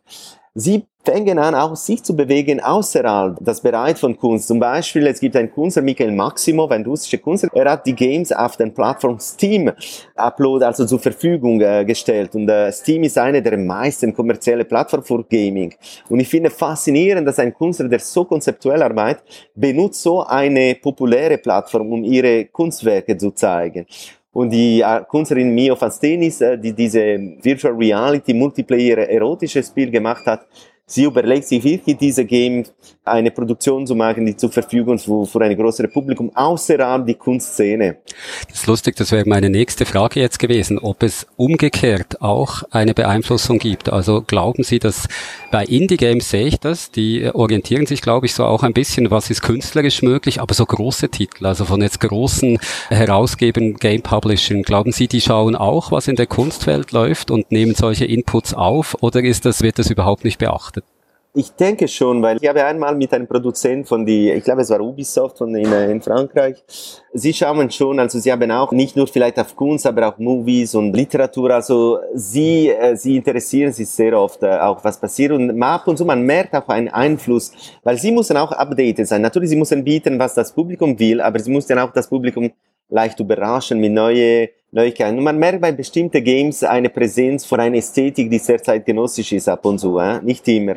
sie fangen an, auch sich zu bewegen außerhalb das Bereich von Kunst. Zum Beispiel, es gibt einen Künstler, Michael Maximov, ein russischer Künstler, er hat die Games auf den Plattform Steam Upload, also zur Verfügung äh, gestellt. Und äh, Steam ist eine der meisten kommerzielle Plattformen für Gaming. Und ich finde faszinierend, dass ein Künstler, der so konzeptuell arbeitet, benutzt so eine populäre Plattform, um ihre Kunstwerke zu zeigen. Und die äh, Künstlerin Mio Fastenis, äh, die diese Virtual Reality Multiplayer erotische Spiel gemacht hat, sie überlegt sich wirklich, diese Game eine Produktion zu machen, die zur Verfügung für, ein größeres Publikum außerhalb die Kunstszene. Das ist lustig, das wäre meine nächste Frage jetzt gewesen, ob es umgekehrt auch eine Beeinflussung gibt. Also glauben Sie, dass bei Indie-Games sehe ich das, die orientieren sich, glaube ich, so auch ein bisschen, was ist künstlerisch möglich, aber so große Titel, also von jetzt großen Herausgebern, Game Publishing, glauben Sie, die schauen auch, was in der Kunstwelt läuft und nehmen solche Inputs auf oder ist das, wird das überhaupt nicht beachtet? Ich denke schon, weil ich habe einmal mit einem Produzent von die, ich glaube es war Ubisoft von in, in Frankreich. Sie schauen schon, also sie haben auch nicht nur vielleicht auf Kunst, aber auch Movies und Literatur. Also sie, äh, sie interessieren sich sehr oft äh, auch was passiert und ab und zu man merkt auch einen Einfluss, weil sie müssen auch updated sein. Natürlich, sie müssen bieten, was das Publikum will, aber sie müssen auch das Publikum leicht überraschen mit neue Neuigkeiten. Und man merkt bei bestimmten Games eine Präsenz von einer Ästhetik, die sehr zeitgenössisch ist ab und zu, äh? nicht immer.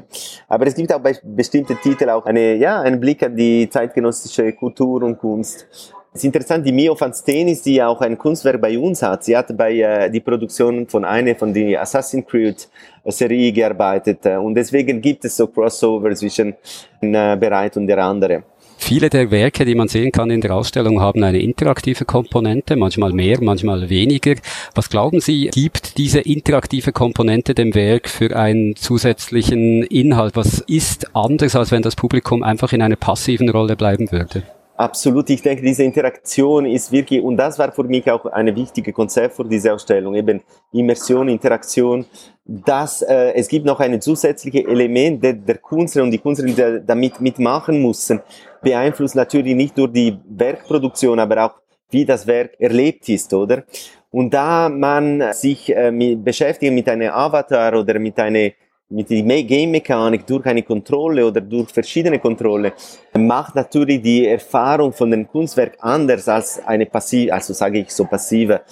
Aber es gibt auch bei bestimmten Titeln auch eine, ja, einen Blick an die zeitgenössische Kultur und Kunst. Es ist interessant, die Mio van Stenis, die auch ein Kunstwerk bei uns hat, sie hat bei äh, die Produktion von einer von der Assassin's Creed Serie gearbeitet äh, und deswegen gibt es so Crossover zwischen äh, Bereich und der andere. Viele der Werke, die man sehen kann in der Ausstellung, haben eine interaktive Komponente, manchmal mehr, manchmal weniger. Was glauben Sie, gibt diese interaktive Komponente dem Werk für einen zusätzlichen Inhalt? Was ist anders, als wenn das Publikum einfach in einer passiven Rolle bleiben würde? Absolut, ich denke, diese Interaktion ist wirklich, und das war für mich auch ein wichtiges Konzept für diese Ausstellung, eben Immersion, Interaktion, dass äh, es gibt noch ein zusätzliches Element, der, der Künstler und die Künstler damit mitmachen müssen, beeinflusst natürlich nicht nur die Werkproduktion, aber auch wie das Werk erlebt ist, oder? Und da man sich äh, mit, beschäftigt mit einem Avatar oder mit einer mit der Game-Mechanik durch eine Kontrolle oder durch verschiedene Kontrolle macht natürlich die Erfahrung von dem Kunstwerk anders als eine passive, also sage ich so passive,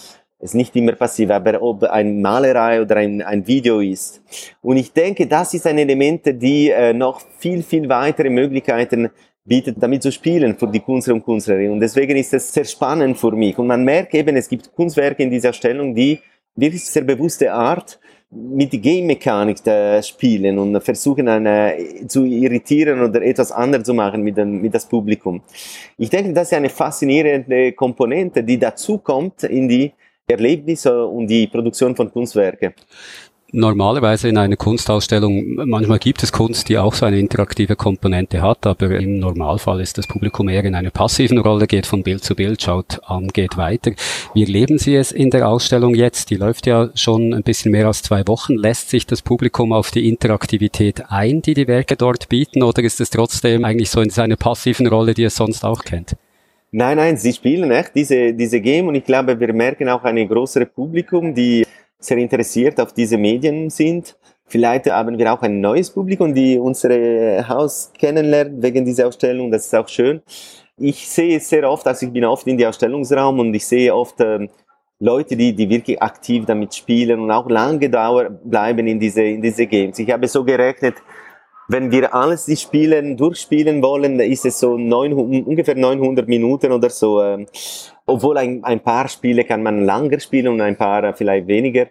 ist nicht immer passiv, aber ob ein Malerei oder ein, ein Video ist. Und ich denke, das ist ein Element, die äh, noch viel, viel weitere Möglichkeiten bietet, damit zu spielen für die Künstler und Künstlerinnen. Und deswegen ist es sehr spannend für mich. Und man merkt eben, es gibt Kunstwerke in dieser Stellung, die wirklich sehr bewusste Art mit Game-Mechanik spielen und versuchen eine, zu irritieren oder etwas anderes zu machen mit, dem, mit das Publikum. Ich denke, das ist eine faszinierende Komponente, die dazu kommt in die Erlebnisse und die Produktion von Kunstwerken normalerweise in einer Kunstausstellung, manchmal gibt es Kunst, die auch so eine interaktive Komponente hat, aber im Normalfall ist das Publikum eher in einer passiven Rolle, geht von Bild zu Bild, schaut an, geht weiter. Wie erleben Sie es in der Ausstellung jetzt? Die läuft ja schon ein bisschen mehr als zwei Wochen. Lässt sich das Publikum auf die Interaktivität ein, die die Werke dort bieten, oder ist es trotzdem eigentlich so in seiner passiven Rolle, die es sonst auch kennt? Nein, nein, sie spielen echt diese, diese Game und ich glaube, wir merken auch ein größeres Publikum, die sehr interessiert auf diese Medien sind. Vielleicht haben wir auch ein neues Publikum, die unsere Haus kennenlernt wegen dieser Ausstellung. Das ist auch schön. Ich sehe sehr oft, also ich bin oft in die Ausstellungsraum und ich sehe oft ähm, Leute, die, die wirklich aktiv damit spielen und auch lange dauer bleiben in diese, in diese Games. Ich habe so gerechnet, wenn wir alles die Spielen durchspielen wollen, ist es so 900, ungefähr 900 Minuten oder so. Ähm, obwohl ein, ein paar Spiele kann man langer spielen und ein paar vielleicht weniger.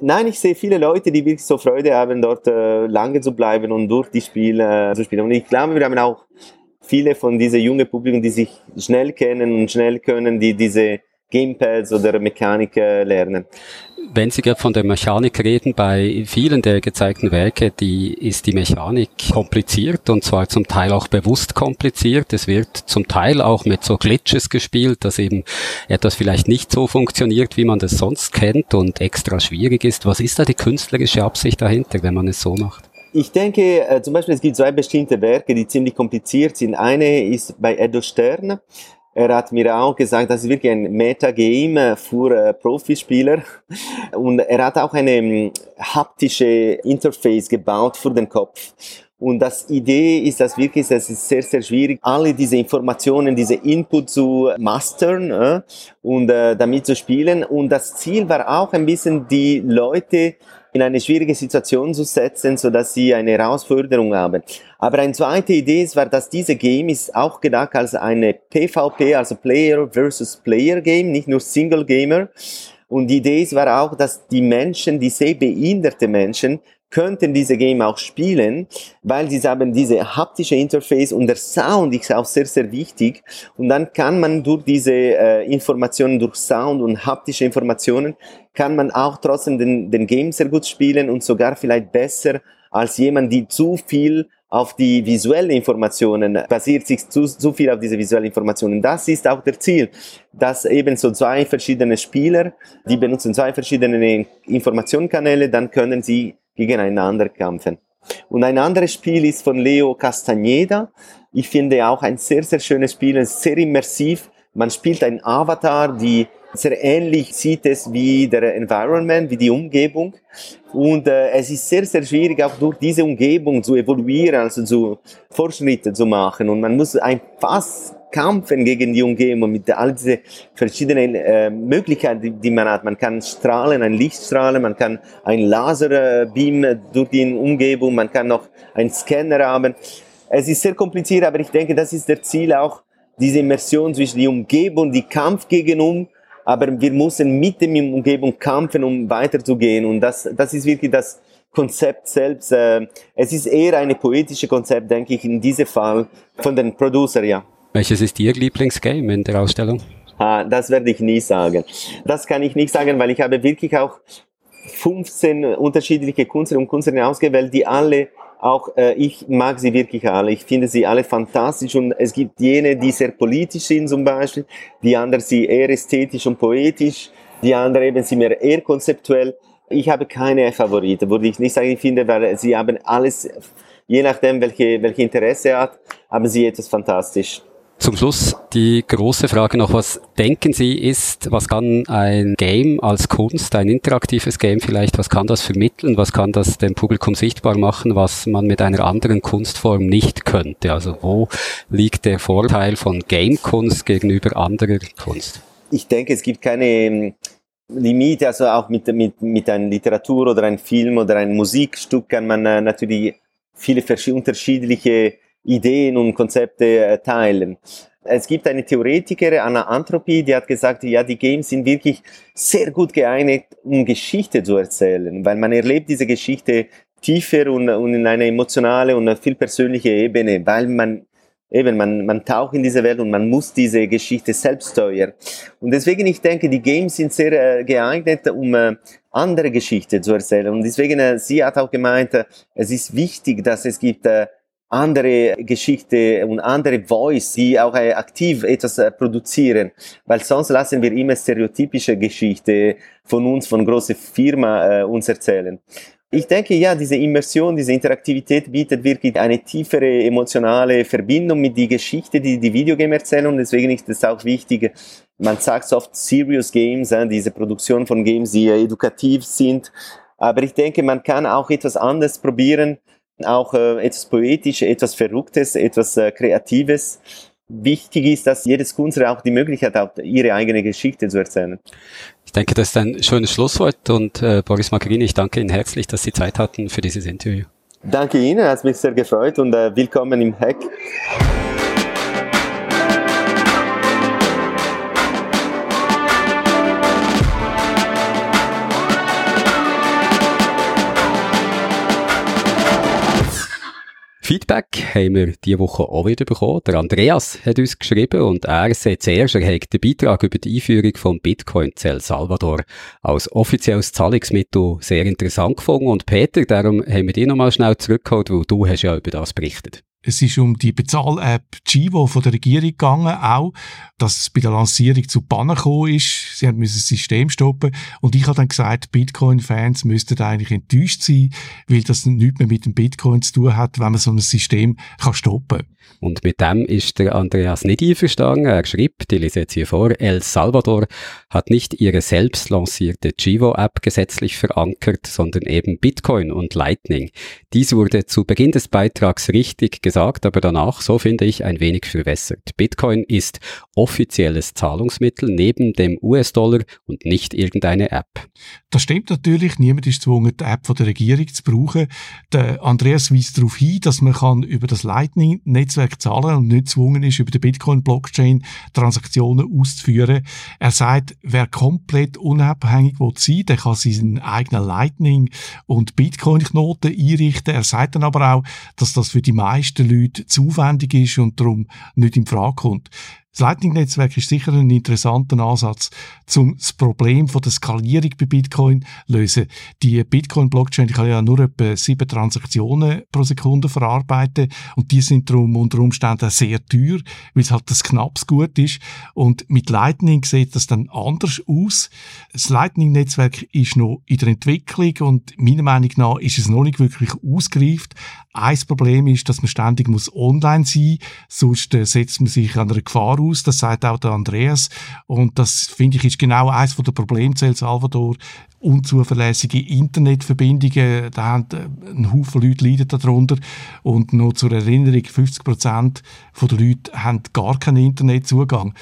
Nein, ich sehe viele Leute, die wirklich so Freude haben, dort äh, lange zu bleiben und durch die Spiele äh, zu spielen. Und ich glaube, wir haben auch viele von diesen jungen Publikum, die sich schnell kennen und schnell können, die diese Gamepads oder Mechanik lernen. Wenn Sie gerade von der Mechanik reden, bei vielen der gezeigten Werke, die ist die Mechanik kompliziert und zwar zum Teil auch bewusst kompliziert. Es wird zum Teil auch mit so Glitches gespielt, dass eben etwas vielleicht nicht so funktioniert, wie man das sonst kennt und extra schwierig ist. Was ist da die künstlerische Absicht dahinter, wenn man es so macht? Ich denke, äh, zum Beispiel, es gibt zwei bestimmte Werke, die ziemlich kompliziert sind. Eine ist bei Edo Stern Er hat mir auch gesagt, das ist wirklich ein Metagame für äh, Profispieler. Und er hat auch eine ähm, haptische Interface gebaut für den Kopf. Und das Idee ist, dass wirklich, es ist sehr, sehr schwierig, alle diese Informationen, diese Input zu mastern äh, und äh, damit zu spielen. Und das Ziel war auch ein bisschen, die Leute in eine schwierige Situation zu setzen, so dass sie eine Herausforderung haben. Aber eine zweite Idee war, dass diese Game ist auch gedacht als eine PvP, also Player versus Player Game, nicht nur Single Gamer. Und die Idee war auch, dass die Menschen, die sehbehinderte Menschen, könnten diese Game auch spielen, weil sie haben diese haptische Interface und der Sound ist auch sehr, sehr wichtig. Und dann kann man durch diese äh, Informationen, durch Sound und haptische Informationen, kann man auch trotzdem den, den Game sehr gut spielen und sogar vielleicht besser als jemand, die zu viel auf die visuellen Informationen, basiert sich zu, zu viel auf diese visuellen Informationen. Das ist auch der Ziel, dass eben so zwei verschiedene Spieler, die benutzen zwei verschiedene Informationskanäle, dann können sie gegeneinander kämpfen. Und ein anderes Spiel ist von Leo Castaneda. Ich finde auch ein sehr, sehr schönes Spiel, sehr immersiv. Man spielt ein Avatar, die sehr ähnlich sieht es wie der Environment, wie die Umgebung. Und äh, es ist sehr, sehr schwierig, auch durch diese Umgebung zu evoluieren, also zu Fortschritte zu machen. Und man muss ein fast kämpfen gegen die Umgebung mit all diese verschiedenen äh, Möglichkeiten, die, die, man hat. Man kann strahlen, ein Licht strahlen, man kann ein Laserbeam durch die Umgebung, man kann noch einen Scanner haben. Es ist sehr kompliziert, aber ich denke, das ist der Ziel auch, diese Immersion zwischen die Umgebung, die Kampf gegen um, aber wir müssen mit der Umgebung kämpfen, um weiterzugehen. Und das, das ist wirklich das Konzept selbst. Äh, es ist eher ein poetisches Konzept, denke ich, in diesem Fall von den Producer, ja. Welches ist Ihr Lieblingsgame in der Ausstellung? Ah, das werde ich nie sagen. Das kann ich nicht sagen, weil ich habe wirklich auch 15 unterschiedliche Künstler und Künstlerinnen ausgewählt, die alle auch äh, ich mag sie wirklich alle. Ich finde sie alle fantastisch und es gibt jene, die sehr politisch sind zum Beispiel, die anderen sie eher ästhetisch und poetisch, die anderen eben sind mehr eher konzeptuell. Ich habe keine Favoriten, würde ich nicht sagen. Ich finde, weil sie haben alles, je nachdem, welche, welche Interesse hat, haben sie etwas fantastisch. Zum Schluss die große Frage noch, was denken Sie ist, was kann ein Game als Kunst, ein interaktives Game vielleicht, was kann das vermitteln, was kann das dem Publikum sichtbar machen, was man mit einer anderen Kunstform nicht könnte? Also wo liegt der Vorteil von Game-Kunst gegenüber anderer Kunst? Ich denke, es gibt keine ähm, Limite, also auch mit, mit, mit einer Literatur oder einem Film oder einem Musikstück kann man äh, natürlich viele unterschiedliche Ideen und Konzepte äh, teilen. Es gibt eine Theoretikerin, Anna Anthropy, die hat gesagt, ja, die Games sind wirklich sehr gut geeignet, um Geschichte zu erzählen, weil man erlebt diese Geschichte tiefer und, und in einer emotionale und viel persönliche Ebene, weil man eben, man, man taucht in diese Welt und man muss diese Geschichte selbst steuern. Und deswegen, ich denke, die Games sind sehr äh, geeignet, um äh, andere Geschichte zu erzählen. Und deswegen, sie hat auch gemeint, es ist wichtig, dass es gibt andere Geschichte und andere Voice, die auch äh, aktiv etwas äh, produzieren, weil sonst lassen wir immer stereotypische Geschichte von uns, von großen Firma äh, uns erzählen. Ich denke, ja, diese Immersion, diese Interaktivität bietet wirklich eine tiefere emotionale Verbindung mit die Geschichte, die die Videogame erzählen. Und deswegen ist es auch wichtig, man sagt oft Serious Games, diese Produktion von Games, die edukativ sind, aber ich denke, man kann auch etwas anderes probieren, auch äh, etwas Poetisches, etwas Verrücktes, etwas äh, Kreatives. Wichtig ist, dass jedes Künstler auch die Möglichkeit hat, ihre eigene Geschichte zu erzählen. Ich denke, das ist ein schönes Schlusswort und äh, Boris Maccherini, ich danke Ihnen herzlich, dass Sie Zeit hatten für dieses Interview. Danke Ihnen, hat mich sehr gefreut und äh, willkommen im Hack. Feedback haben wir diese Woche auch wieder bekommen. Der Andreas hat uns geschrieben und er sagt zuerst, er hat den Beitrag über die Einführung von Bitcoin El Salvador als offizielles Zahlungsmittel sehr interessant gefunden. Und Peter, darum haben wir dich nochmal schnell zurückgeholt, weil du hast ja über das berichtet. Es ist um die Bezahl-App Chivo von der Regierung gegangen, auch, dass es bei der Lancierung zu Pannen gekommen ist. Sie haben das System stoppen. Und ich habe dann gesagt, Bitcoin-Fans müssten eigentlich enttäuscht sein, weil das nichts mehr mit dem Bitcoin zu tun hat, wenn man so ein System kann stoppen kann. Und mit dem ist der Andreas nicht einverstanden. Er schrieb, die lese jetzt hier vor, El Salvador hat nicht ihre selbst lancierte Chivo-App gesetzlich verankert, sondern eben Bitcoin und Lightning. Dies wurde zu Beginn des Beitrags richtig gesagt, aber danach, so finde ich, ein wenig verwässert. Bitcoin ist offizielles Zahlungsmittel neben dem US-Dollar und nicht irgendeine App. Das stimmt natürlich. Niemand ist gezwungen, die App von der Regierung zu brauchen. Der Andreas weist darauf hin, dass man kann über das Lightning-Netzwerk zahlen und nicht gezwungen ist, über die Bitcoin-Blockchain Transaktionen auszuführen. Er sagt, wer komplett unabhängig will sein, der kann seinen eigenen Lightning- und Bitcoin-Knoten einrichten. Er sagt dann aber auch, dass das für die meisten Leute zu aufwendig ist und darum nicht in Frage kommt. Das Lightning-Netzwerk ist sicher ein interessanter Ansatz, um das Problem von der Skalierung bei Bitcoin zu lösen. Die Bitcoin-Blockchain kann ja nur etwa sieben Transaktionen pro Sekunde verarbeiten und die sind darum unter Umständen sehr teuer, weil es halt das knappes Gut ist. Und mit Lightning sieht das dann anders aus. Das Lightning-Netzwerk ist noch in der Entwicklung und meiner Meinung nach ist es noch nicht wirklich ausgereift. Ein Problem ist, dass man ständig muss online sein muss, sonst äh, setzt man sich an einer Gefahr aus, das sagt auch der Andreas. Und das, finde ich, ist genau eines der Probleme zu El Salvador. Unzuverlässige Internetverbindungen, da haben äh, ein Haufen Leute leiden darunter. Und noch zur Erinnerung, 50 Prozent der Leute haben gar keinen Internetzugang.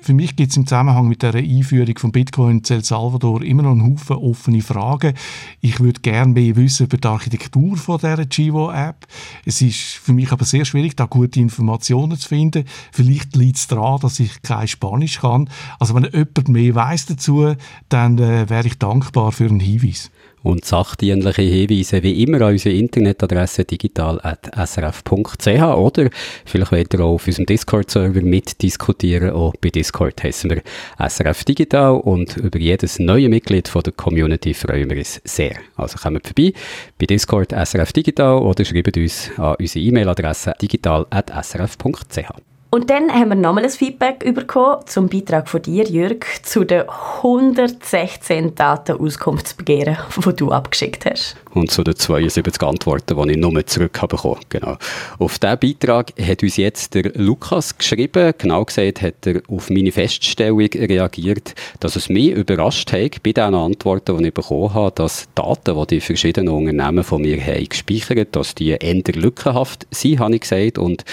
Für mich gibt es im Zusammenhang mit der Einführung von Bitcoin in El Salvador immer noch einen Haufen offene Fragen. Ich würde gerne mehr wissen über die Architektur von dieser Chivo-App. Es ist für mich aber sehr schwierig, da gute Informationen zu finden. Vielleicht liegt es daran, dass ich kein Spanisch kann. Also wenn jemand mehr weiß dazu, dann äh, wäre ich dankbar für einen Hinweis. Und sachdienliche Hinweise wie immer an unsere Internetadresse digital.srf.ch oder vielleicht wollt ihr auch auf unserem Discord-Server mitdiskutieren. Auch bei Discord heißen wir SRF Digital und über jedes neue Mitglied von der Community freuen wir uns sehr. Also kommt vorbei bei Discord SRF Digital oder schreibt uns an unsere E-Mail-Adresse digital.srf.ch. Und dann haben wir nochmal ein Feedback bekommen zum Beitrag von dir, Jörg, zu den 116 Datenauskunftsbegehren, die du abgeschickt hast. Und zu den 72 Antworten, die ich nur zurück habe. Genau. Auf diesen Beitrag hat uns jetzt der Lukas geschrieben. Genau gesagt hat er auf meine Feststellung reagiert, dass es mich überrascht hat, bei den Antworten, die ich bekommen habe, dass Daten, die die verschiedenen Unternehmen von mir haben gespeichert, dass die eher lückenhaft sind, habe ich gesagt. Und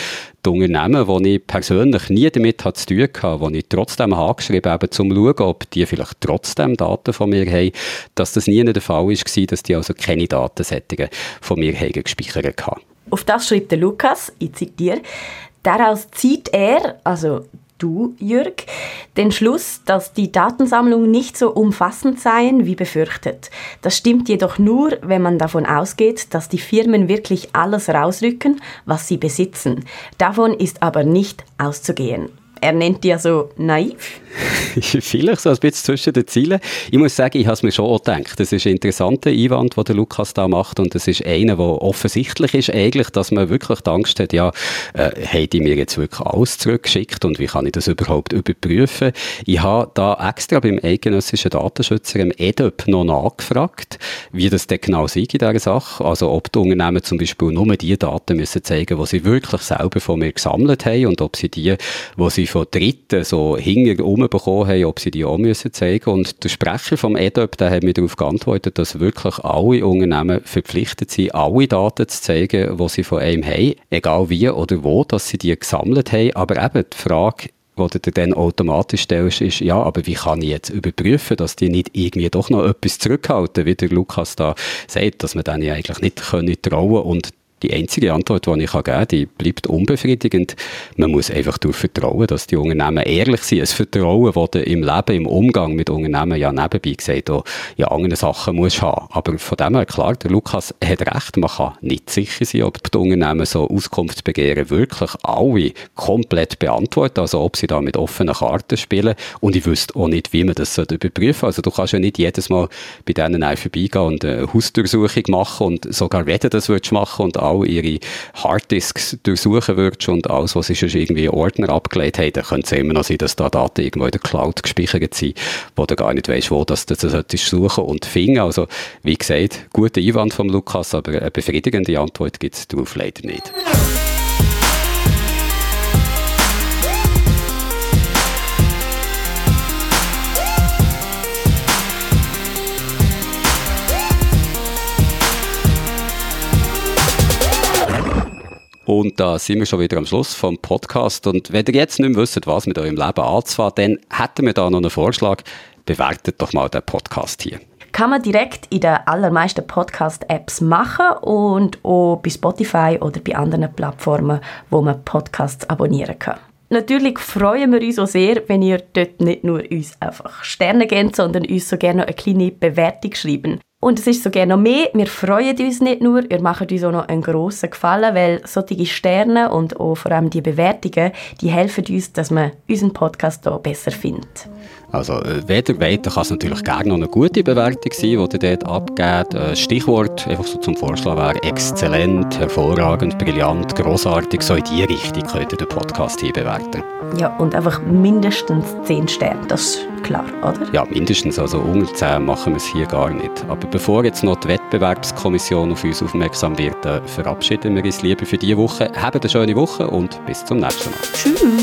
die Unternehmen, die ich persönlich nie damit zu tun hatte, die ich trotzdem angeschrieben habe, um zu schauen, ob die vielleicht trotzdem Daten von mir haben, dass das nie der Fall war, dass die also keine Datensättige von mir haben gespeichert haben. Auf das schreibt der Lukas, ich zitiere, daraus zieht er, also du, Jürg, den Schluss, dass die Datensammlung nicht so umfassend seien wie befürchtet. Das stimmt jedoch nur, wenn man davon ausgeht, dass die Firmen wirklich alles rausrücken, was sie besitzen. Davon ist aber nicht auszugehen. Er nennt die also naiv. Vielleicht so ein bisschen zwischen den Zielen. Ich muss sagen, ich habe es mir schon auch gedacht. Das ist ein interessanter Einwand, den der Lukas da macht. Und das ist einer, der offensichtlich ist, eigentlich, dass man wirklich die Angst hat, ja, äh, haben die mir jetzt wirklich alles zurückgeschickt und wie kann ich das überhaupt überprüfen? Ich habe da extra beim eidgenössischen Datenschützer, im EDOP, noch nachgefragt, wie das denn genau sei in dieser Sache. Also, ob die Unternehmen zum Beispiel nur die Daten müssen zeigen, die sie wirklich selber von mir gesammelt haben und ob sie die, die sie von Dritten so hinter bekommen haben, ob sie die auch müssen zeigen Und der Sprecher vom EDOP, der hat mir darauf geantwortet, dass wirklich alle Unternehmen verpflichtet sind, alle Daten zu zeigen, die sie von einem haben, egal wie oder wo, dass sie die gesammelt haben. Aber eben die Frage, die du dann automatisch stellst, ist, ja, aber wie kann ich jetzt überprüfen, dass die nicht irgendwie doch noch etwas zurückhalten, wie der Lukas da sagt, dass man ja eigentlich nicht können trauen und die einzige Antwort, die ich geben kann, die bleibt unbefriedigend. Man muss einfach darauf vertrauen, dass die Unternehmen ehrlich sind. Ein Vertrauen, das du im Leben, im Umgang mit Unternehmen ja nebenbei gesagt auch in anderen Sachen musst haben. Aber von dem her, klar, der Lukas hat recht, man kann nicht sicher sein, ob die Unternehmen so Auskunftsbegehren wirklich alle komplett beantworten, also ob sie da mit offenen Karten spielen. Und ich wüsste auch nicht, wie man das überprüfen. Also du kannst ja nicht jedes Mal bei denen vorbeigehen und eine Hausdurchsuchung machen und sogar, du das machen und all ihre Harddisks durchsuchen würdest und alles, was sie schon irgendwie Ordner abgelegt haben, dann könnte es immer noch sein, dass da Daten irgendwo in der Cloud gespeichert sind, wo du gar nicht weißt, wo das du das suchen und finden. Also, wie gesagt, guter Einwand von Lukas, aber eine befriedigende Antwort gibt es darauf leider nicht. Und da sind wir schon wieder am Schluss vom Podcast. Und wenn ihr jetzt nicht mehr wisst, was mit eurem Leben anzufangen, dann hätten wir da noch einen Vorschlag. Bewertet doch mal den Podcast hier. Kann man direkt in den allermeisten Podcast-Apps machen und auch bei Spotify oder bei anderen Plattformen, wo man Podcasts abonnieren kann. Natürlich freuen wir uns auch sehr, wenn ihr dort nicht nur uns einfach Sterne gebt, sondern uns so gerne eine kleine Bewertung schreiben. Und es ist sogar noch mehr, wir freuen uns nicht nur, ihr macht uns auch noch einen grossen Gefallen, weil solche Sterne und auch vor allem die Bewertungen, die helfen uns, dass man unseren Podcast hier besser findet. Also, äh, weder weiter kann es natürlich gerne noch eine gute Bewertung sein, die ihr dort abgebt. Äh, Stichwort einfach so zum Vorschlag wäre exzellent, hervorragend, brillant, großartig. So in die Richtung könnt ihr den Podcast hier bewerten. Ja, und einfach mindestens 10 Sterne, das ist klar, oder? Ja, mindestens. Also unter 10 machen wir es hier gar nicht. Aber bevor jetzt noch die Wettbewerbskommission auf uns aufmerksam wird, äh, verabschieden wir uns lieber für diese Woche. Habt eine schöne Woche und bis zum nächsten Mal. Tschüss.